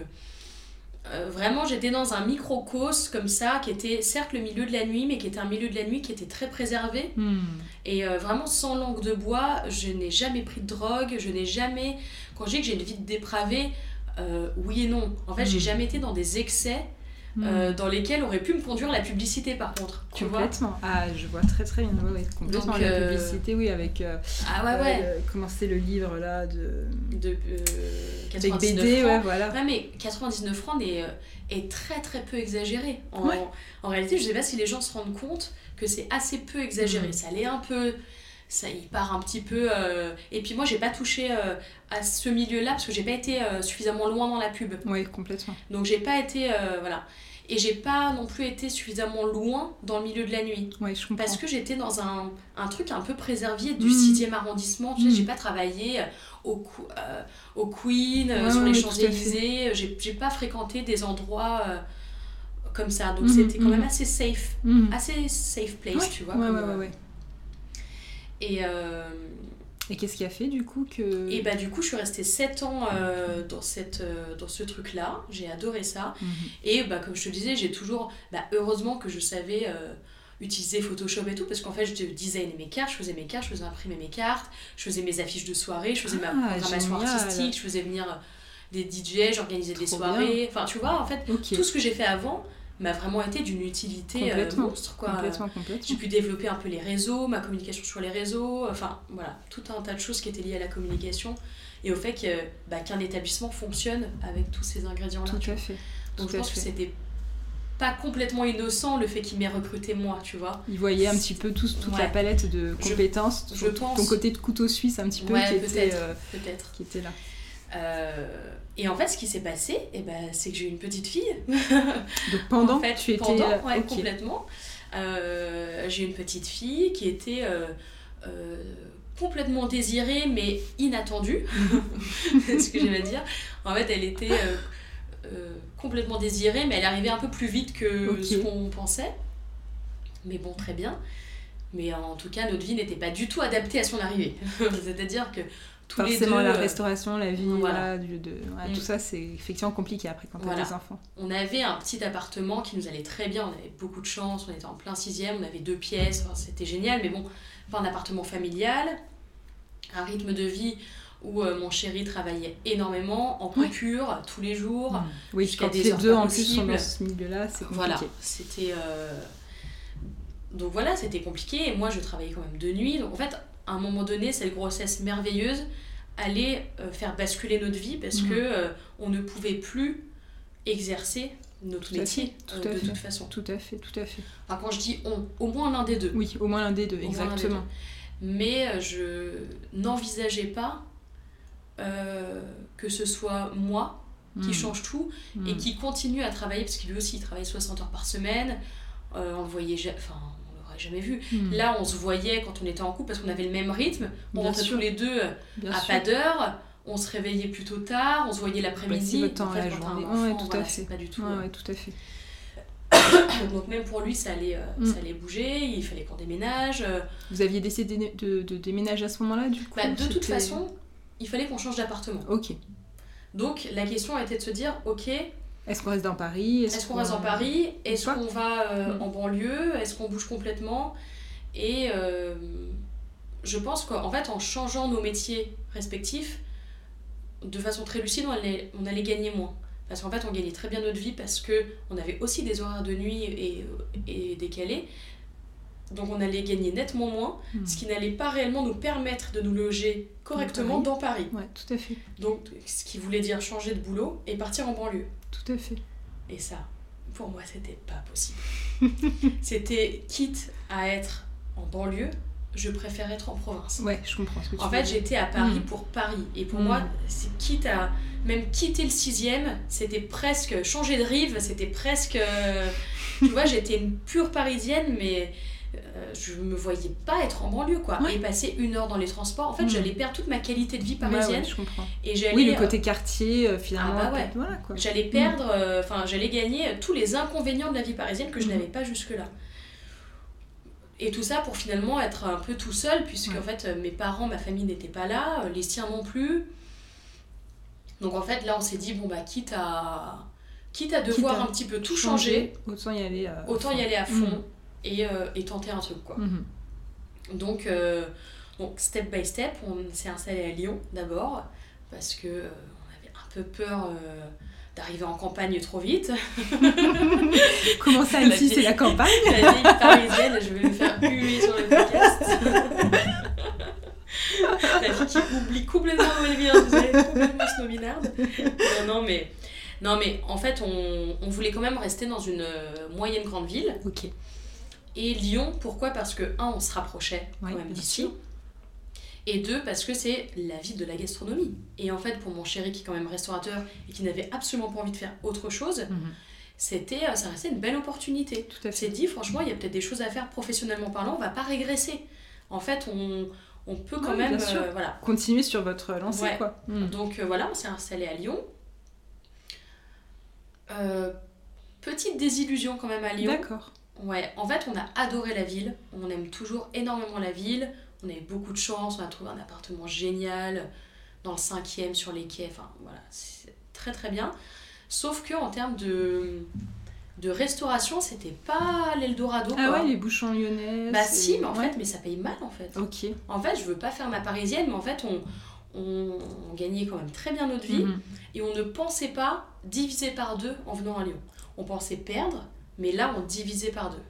euh, vraiment j'étais dans un microcosme comme ça, qui était certes le milieu de la nuit, mais qui était un milieu de la nuit qui était très préservé. Mhm. Et euh, vraiment sans langue de bois, je n'ai jamais pris de drogue, je n'ai jamais... Quand je dis que j'ai une vie dépravée, euh, oui et non. En fait, j'ai Mhm. jamais été dans des excès euh, dans lesquels aurait pu me conduire la publicité par contre. Tu vois complètement. ah, je vois très très bien. Ouais, ouais, complètement Donc, la euh, publicité, oui, avec. euh, Ah ouais, ouais. euh, comment c'est le livre là de. De euh, Avec 99 BD, francs. ouais, voilà. Ouais, mais 99 francs est, est très très peu exagéré. En, Ouais. en réalité, je sais pas si les gens se rendent compte que c'est assez peu exagéré. Mhm. Ça l'est un peu. Ça, il part un petit peu. euh, Et puis moi, j'ai pas touché euh, à ce milieu-là parce que j'ai pas été euh, suffisamment loin dans la pub. Oui, complètement. Donc j'ai pas été. voilà. Et j'ai pas non plus été suffisamment loin dans le milieu de la nuit. Oui, je comprends. Parce que j'étais dans un, un truc un peu préservé du Mhm. 6e arrondissement. Tu sais, Mhm. j'ai pas travaillé au, au Queen, Ouais, sur les. Champs-Élysées. J'ai j'ai pas fréquenté des endroits comme ça. Donc Mhm, c'était quand même mhm. assez safe. Mhm. Assez safe place, Ouais, tu vois. ouais, comme, ouais, ouais, euh, ouais. Et, euh, Et qu'est-ce qui a fait du coup que. et bah du coup, je suis restée 7 ans euh, dans, cette, euh, dans ce truc-là. J'ai adoré ça. Mhm. Et bah, comme je te disais, j'ai toujours. Bah, heureusement que je savais utiliser Photoshop et tout, parce qu'en fait, je designais mes cartes, je faisais mes cartes, je faisais imprimer mes cartes, je faisais mes affiches de soirée, je faisais Ah, ma programmation génial. artistique, je faisais venir des DJ, j'organisais des soirées. Enfin, tu vois, en fait, tout ce que j'ai fait avant m'a vraiment été d'une utilité euh, monstre, quoi. Complètement, J'ai complètement. pu développer un peu les réseaux, ma communication sur les réseaux, enfin voilà, tout un tas de choses qui étaient liées à la communication et au fait que bah, qu'un établissement fonctionne avec tous ces ingrédients-là. Tout à fait. Donc tout je pense que c'était pas complètement innocent le fait qu'il m'ait recruté moi, tu vois. Ils voyaient un petit peu tous, toute la palette de Je- compétences, je ton, pense. ton côté de couteau suisse un petit peu Ouais, qui, était, euh, Peut-être. qui était là. Euh, et en fait, ce qui s'est passé, eh ben, c'est que j'ai eu une petite fille. Donc pendant, en fait, tu étais. pendant, euh, ouais, ok. complètement. Euh, j'ai une petite fille qui était euh, complètement désirée mais inattendue. c'est ce que à dire. En fait, elle était complètement désirée, mais elle arrivait un peu plus vite que ce qu'on pensait. Mais bon, très bien. Mais en tout cas, notre vie n'était pas du tout adaptée à son arrivée. C'est-à-dire que tous les deux, Forcément, la euh, restauration, la vie, voilà. voilà, du- de, ouais, Mm. tout ça, c'est effectivement compliqué après quand t'as Voilà. des enfants. On avait un petit appartement qui nous allait très bien, on avait beaucoup de chance, on était en plein sixième, on avait deux pièces, enfin, c'était génial, mais bon, pas un appartement familial, un rythme de vie où euh, mon chéri travaillait énormément, en Ouais. coupure, tous les jours. Mm. Oui, jusqu'à quand des les heures deux en plus sont dans ce milieu-là, c'est compliqué. Voilà, c'était... euh, Donc voilà, c'était compliqué, et moi je travaillais quand même de nuit, donc en fait, à un moment donné, cette grossesse merveilleuse allait euh, faire basculer notre vie parce Mhm. que euh, on ne pouvait plus exercer notre Tout métier fait, euh, tout à de fait. toute façon. Tout à fait, tout à fait. Enfin, quand je dis on, au moins l'un des deux. Oui, au moins l'un des deux, Au des exactement. Mais euh, je n'envisageais pas euh, que ce soit moi qui Mm. change tout Mm. et qui continue à travailler, parce que lui aussi il travaille 60 heures par semaine. Euh, on voyait, enfin, jamais vu. Mm. Là, on se voyait quand on était en couple parce qu'on avait le même rythme. On Bien rentrait sûr. tous les deux Bien à sûr. pas d'heure. On se réveillait plutôt tard, on se voyait l'après-midi. votre temps En fait, la quand t'as un journée. enfant, Ouais, tout à fait. pas du tout. Ouais, ouais, tout à fait. Donc même pour lui, ça allait, euh, Mm. ça allait bouger. Il fallait qu'on déménage. euh, Vous aviez décidé de, de déménager à ce moment-là, du coup Bah, de toute façon, il fallait qu'on change d'appartement. Ok. Donc la question était de se dire, ok, Est-ce qu'on reste dans Paris? Est-ce qu'on reste en Paris? Est-ce qu'on va euh, Mm. en banlieue? Est-ce qu'on bouge complètement? Et euh, je pense qu'en fait, en changeant nos métiers respectifs, de façon très lucide, on allait, on allait gagner moins. Parce qu'en fait, on gagnait très bien notre vie parce que on avait aussi des horaires de nuit et, et décalés. Donc on allait gagner nettement moins, Mm. ce qui n'allait pas réellement nous permettre de nous loger correctement Paris. dans Paris. Ouais, tout à fait. Donc, ce qui voulait dire changer de boulot et partir en banlieue. Tout à fait. Et ça, pour moi, c'était pas possible. c'était quitte à être en banlieue, je préfère être en province. Ouais, je comprends ce que tu En fait, j'étais à Paris Mm. pour Paris. Et pour Mm. moi, c'est quitte à même quitter le sixième, c'était presque changer de rive, c'était presque. euh, tu vois, j'étais une pure parisienne, mais euh, je me voyais pas être en banlieue, quoi. Ouais. Et passer une heure dans les transports. En fait, Mm. j'allais perdre toute ma qualité de vie parisienne. ouais, je comprends. Et j'allais. Oui, le euh, côté quartier, euh, finalement. Ah bah Voilà. J'allais perdre, euh, enfin j'allais gagner tous les inconvénients de la vie parisienne que je Mhm. n'avais pas jusque-là. Et tout ça pour finalement être un peu tout seul, puisque en fait mes parents, ma famille n'étaient pas là, les siens non plus. Donc en fait là on s'est dit, bon bah quitte à, quitte à devoir Quitte à un petit peu tout changer, Autant y aller. euh, autant y aller à fond. Et, euh, et tenter un truc quoi. Mhm. Donc, euh, donc step by step, on s'est installé à Lyon d'abord parce que euh, on avait un peu peur d'arriver en campagne trop vite. Comment ça, ici, c'est la campagne La vieille parisienne, je vais me faire huer sur le podcast. La fille qui oublie complètement où elle vient, vous savez, complètement snobinarde. Non, non, mais, non, mais en fait, on, on voulait quand même rester dans une moyenne grande ville. Ok. Et Lyon, pourquoi? Parce que, un, on se rapprochait quand Oui, même d'ici. Et deux, parce que c'est la ville de la gastronomie. Et en fait, pour mon chéri qui est quand même restaurateur et qui n'avait absolument pas envie de faire autre chose, Mhm. c'était, euh, ça restait une belle opportunité. Tout à fait. dit, franchement, il y a peut-être des choses à faire professionnellement parlant, on va pas régresser. En fait, on, on peut quand Oui, même. euh, voilà. Continuez sur votre lancée, Ouais. quoi. Mhm. Donc euh, voilà, on s'est installé à Lyon. Euh, petite désillusion quand même à Lyon. D'accord. Ouais, en fait, on a adoré la ville. On aime toujours énormément la ville. On a eu beaucoup de chance. On a trouvé un appartement génial dans le cinquième sur les quais. Enfin, voilà, c'est très très bien. Sauf que en termes de, de restauration, c'était pas l'Eldorado. Ah quoi. ouais, les bouchons lyonnais. Bah si, mais en ouais. fait, mais ça paye mal en fait. Ok. En fait, je veux pas faire ma parisienne, mais en fait, on, on, on gagnait quand même très bien notre vie Mhm. et on ne pensait pas diviser par deux en venant à Lyon. On pensait perdre, mais là, on divisait par deux.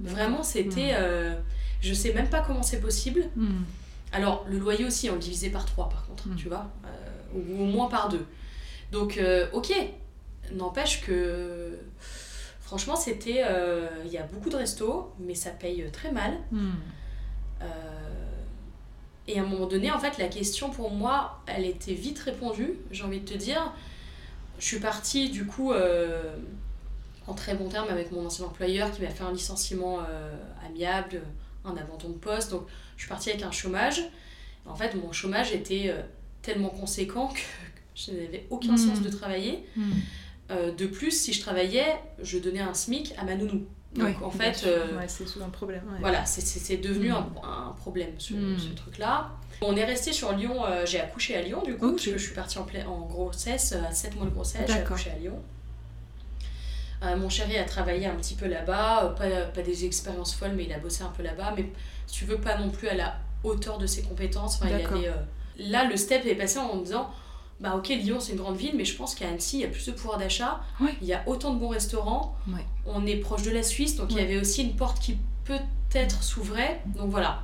Vraiment, c'était. euh, je sais même pas comment c'est possible. Mhm. Alors, le loyer aussi, on le divisait par trois, par contre, Mm. tu vois, euh, ou au moins par deux. Donc, euh, ok, n'empêche que. Franchement, c'était. euh, Il y a beaucoup de restos, mais ça paye très mal. Euh, et à un moment donné, en fait, la question pour moi, elle était vite répondue, j'ai envie de te dire. Je suis partie, du coup, en très bon terme avec mon ancien employeur qui m'a fait un licenciement euh, amiable, un abandon de poste. Donc, je suis partie avec un chômage. En fait, mon chômage était euh, tellement conséquent que je n'avais aucun Mhm. sens de travailler. Mhm. Euh, de plus, si je travaillais, je donnais un SMIC à ma nounou. Donc, en fait, euh, Ouais, c'est souvent un problème. ouais. voilà, c'est- devenu Mm. un, un problème ce, ce truc-là. On est resté sur Lyon, euh, j'ai accouché à Lyon du coup, Ok. parce que je suis partie en, en grossesse, à 7 mois de grossesse, j'ai accouché à Lyon. Euh, mon chéri a travaillé un petit peu là-bas, euh, pas, pas des expériences folles, mais il a bossé un peu là-bas, mais si tu veux pas non plus à la hauteur de ses compétences. Enfin, il y avait, euh, Là, le step est passé en me disant, bah ok, Lyon c'est une grande ville, mais je pense qu'à Annecy, il y a plus de pouvoir d'achat, Ouais. il y a autant de bons restaurants, Ouais. on est proche de la Suisse, donc il y avait aussi une porte qui peut-être s'ouvrait, donc voilà.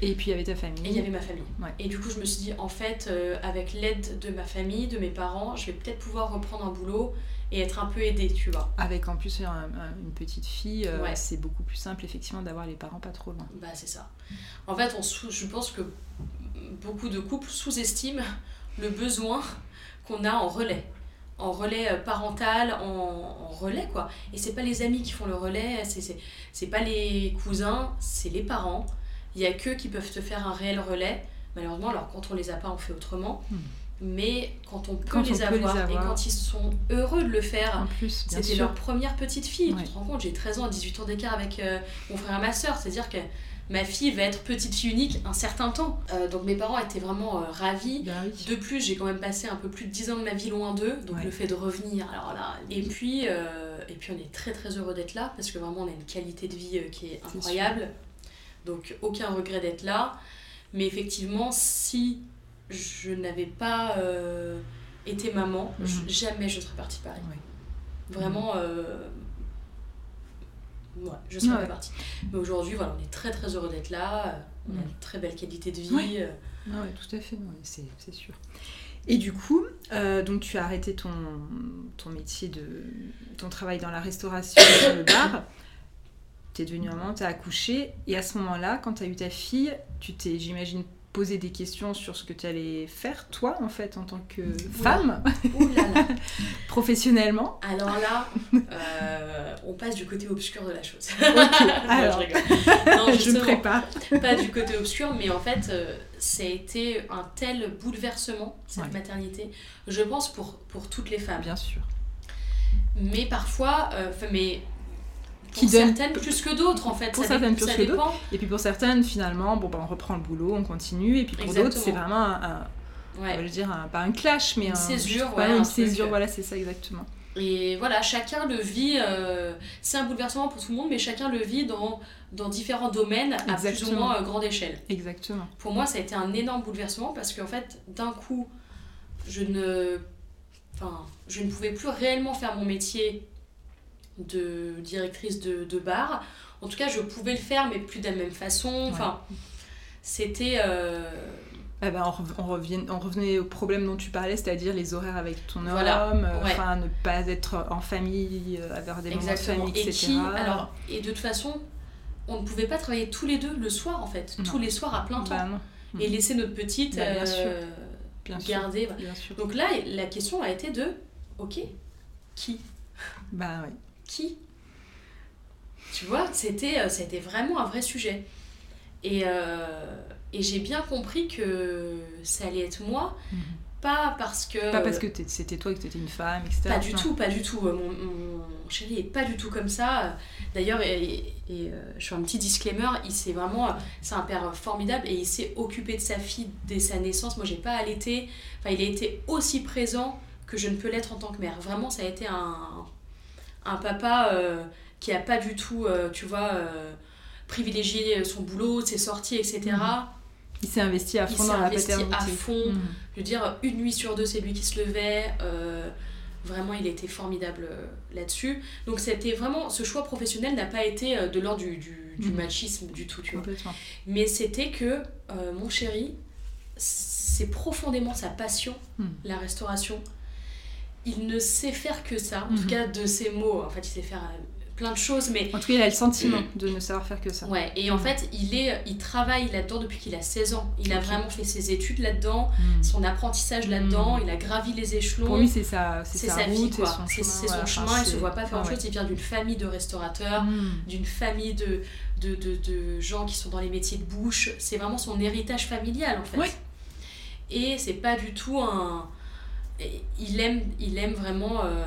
Et puis il y avait ta famille. Et il y avait ma famille. Et du coup, je me suis dit, en fait, euh, avec l'aide de ma famille, de mes parents, je vais peut-être pouvoir reprendre un boulot et être un peu aidée, tu vois. Avec en plus un- un- une petite fille, euh, Ouais. c'est beaucoup plus simple effectivement d'avoir les parents pas trop loin. Bah, c'est ça. En fait, on sous- je pense que beaucoup de couples sous-estiment le besoin qu'on a en relais. En relais euh, parental, en, en relais, quoi. Et c'est pas les amis qui font le relais, c'est pas les cousins, c'est les parents. Il y a qu'eux qui peuvent te faire un réel relais. Malheureusement, alors quand on les a pas, on fait autrement. Hmm. Mais quand on peut, Quand on les, peut les avoir, et quand ils sont heureux de le faire, c'était leur première petite fille. Ouais. Tu te rends compte, j'ai 13 ans, 18 ans d'écart avec euh, mon frère et ma soeur. C'est-à-dire que ma fille va être petite fille unique un certain temps. Euh, donc mes parents étaient vraiment euh, ravis. Ben oui. De plus, j'ai quand même passé un peu plus de 10 ans de ma vie loin d'eux, donc Ouais. le fait de revenir, alors là. Et puis, euh, et puis on est très très heureux d'être là, parce que vraiment on a une qualité de vie qui est incroyable. Donc aucun regret d'être là. Mais effectivement, si je n'avais pas euh, été maman, Mhm. je- jamais je serais partie de Paris. Vraiment, euh, ouais, je serais Ouais. pas partie. Mais aujourd'hui, voilà, on est très très heureux d'être là. euh, On a une très belle qualité de vie. Euh, Ah ouais, tout à fait, c'est c'est sûr. Et du coup, euh, donc tu as arrêté ton, ton métier de ton travail dans la restauration dans le bar. Tu es devenue maman, tu as accouché. Et à ce moment-là, quand tu as eu ta fille, tu t'es, j'imagine, posé des questions sur ce que tu allais faire, toi, en fait, en tant que femme, Ouh là là. professionnellement. Alors là, euh, on passe du côté obscur de la chose. Alors. je. Non, je me prépare. pas du côté obscur, mais en fait, euh, ça a été un tel bouleversement, cette Ouais. maternité, je pense pour, pour toutes les femmes. Bien sûr. Mais parfois, euh, enfin, pour Qui donne- certaines plus que d'autres, en fait. Pour ça certaines plus que d'autres. Et puis pour certaines, finalement, bon, bah, on reprend le boulot, on continue. Et puis pour d'autres, c'est vraiment un, un- Ouais. je veux dire, un- pas un clash, mais Une un, césure, ouais, une un césure, voilà, c'est ça exactement. Et voilà, chacun le vit, euh, c'est un bouleversement pour tout le monde, mais chacun le vit dans, dans différents domaines à plus ou moins euh, grande échelle. Exactement. Pour moi, ça a été un énorme bouleversement parce qu'en fait, d'un coup, je ne enfin, je ne pouvais plus réellement faire mon métier de directrice de, de bar. En tout cas, je pouvais le faire, mais plus de la même façon. Enfin, c'était. Euh, eh ben, on, revient, on revenait au problème dont tu parlais, c'est-à-dire les horaires avec ton homme, euh, enfin ne pas être en famille, euh, avoir des moments de famille, etc. Et, alors, et de toute façon, on ne pouvait pas travailler tous les deux le soir en fait, tous les soirs à plein temps. Bah, et laisser notre petite bah, bien garder. Donc là, la question a été de, ok, qui? Bah oui. Qui? Tu vois, c'était, c'était vraiment un vrai sujet. Et, euh, et j'ai bien compris que ça allait être moi. Mhm. Pas parce que. Pas parce que c'était toi que tu étais une femme, etc. Pas du tout, pas du tout. Mon, mon, chéri est pas du tout comme ça. D'ailleurs, et, euh, je fais un petit disclaimer, il s'est vraiment. C'est un père formidable et il s'est occupé de sa fille dès sa naissance. Moi, j'ai pas allaité. Enfin, il a été aussi présent que je ne peux l'être en tant que mère. Vraiment, ça a été un, un papa euh, qui a pas du tout, tu vois privilégier son boulot, ses sorties, etc. Mhm. Il s'est investi à fond dans la paternité. à fond. Mhm. Je veux dire, une nuit sur deux, c'est lui qui se levait. Euh, vraiment, il était formidable euh, là-dessus. Donc, c'était vraiment. Ce choix professionnel n'a pas été euh, de l'ordre du, du, mhm. machisme du tout, tu vois. Mais c'était que mon chéri, c'est profondément sa passion, la restauration. Il ne sait faire que ça, en tout cas de ses mots. En fait, il sait faire plein de choses, mais... En tout cas, il a le sentiment de ne savoir faire que ça. Ouais, et en fait, il, est, il travaille là-dedans depuis qu'il a 16 ans. Il a vraiment fait ses études là-dedans, mm. son apprentissage là-dedans, il a gravi les écéchelons. Pour lui, c'est sa, c'est sa, vie, quoi. C'est son chemin, chemin il se voit pas faire autre chose. Il vient d'une famille de restaurateurs, d'une famille de, de, de, de, gens qui sont dans les métiers de bouche. C'est vraiment son héritage familial, en fait. Ouais. Et c'est pas du tout un... Il aime, il aime vraiment... Euh,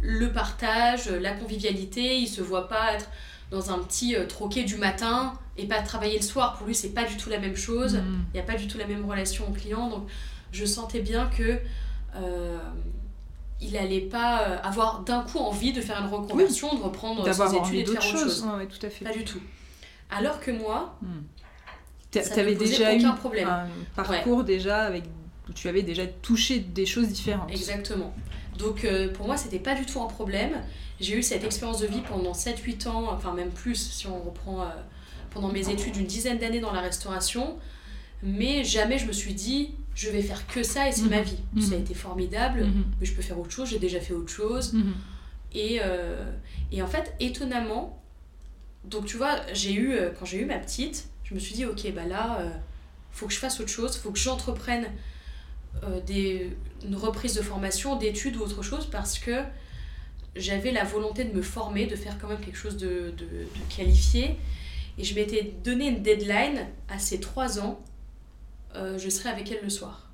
le partage, la convivialité. Il se voit pas être dans un petit euh, troquet du matin et pas travailler le soir. Pour lui, c'est pas du tout la même chose. Mm. Il n'y a pas du tout la même relation au client. Donc, je sentais bien que euh, il allait pas euh, avoir d'un coup envie de faire une reconversion, de reprendre ses études et de faire autre chose. tout à fait. Pas du tout. Alors que moi, mm. tu avais déjà eu problème. un parcours déjà avec où tu avais déjà touché des choses différentes. Exactement. Donc euh, pour moi, c'était pas du tout un problème. J'ai eu cette expérience de vie pendant 7-8 ans, enfin même plus si on reprend euh, pendant mes études, une dizaine d'années dans la restauration. Mais jamais je me suis dit, je vais faire que ça et c'est ma mhm. vie. Ça a mhm. été formidable, mhm. mais je peux faire autre chose, j'ai déjà fait autre chose. Et, euh, et, en fait, étonnamment, donc tu vois, j'ai eu, quand j'ai eu ma petite, je me suis dit, ok, bah là, faut que je fasse autre chose, faut que j'entreprenne des, une reprise de formation, d'études ou autre chose parce que j'avais la volonté de me former, de faire quand même quelque chose de, de, qualifié. Et je m'étais donné une deadline à ces trois ans, euh, je serai avec elle le soir.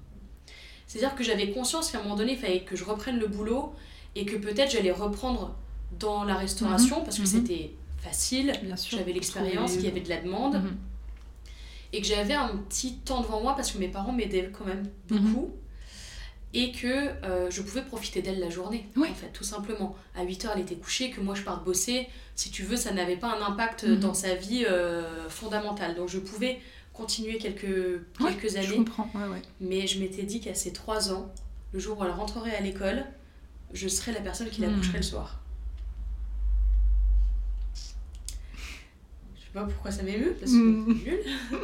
C'est-à-dire que j'avais conscience qu'à un moment donné, il fallait que je reprenne le boulot et que peut-être j'allais reprendre dans la restauration mhm. parce que mhm. c'était facile, j'avais l'expérience, qu'il y avait de la demande. Mhm. Et que j'avais un petit temps devant moi parce que mes parents m'aidaient quand même beaucoup et que euh, je pouvais profiter d'elle la journée, en fait, tout simplement. À 8h, elle était couchée, que moi je parte bosser. Si tu veux, ça n'avait pas un impact mhm. dans sa vie euh, fondamentale. Donc je pouvais continuer quelques, quelques années. Je comprends, Mais je m'étais dit qu'à ses 3 ans, le jour où elle rentrerait à l'école, je serais la personne qui la mhm. coucherait le soir. Je sais pas pourquoi ça m'émeut, parce que c'est nul.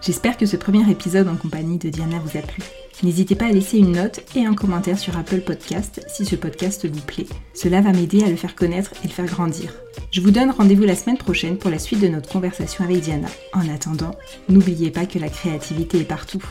J'espère que ce premier épisode en compagnie de Diana vous a plu. N'hésitez pas à laisser une note et un commentaire sur Apple Podcast si ce podcast vous plaît. Cela va m'aider à le faire connaître et le faire grandir. Je vous donne rendez-vous la semaine prochaine pour la suite de notre conversation avec Diana. En attendant, n'oubliez pas que la créativité est partout.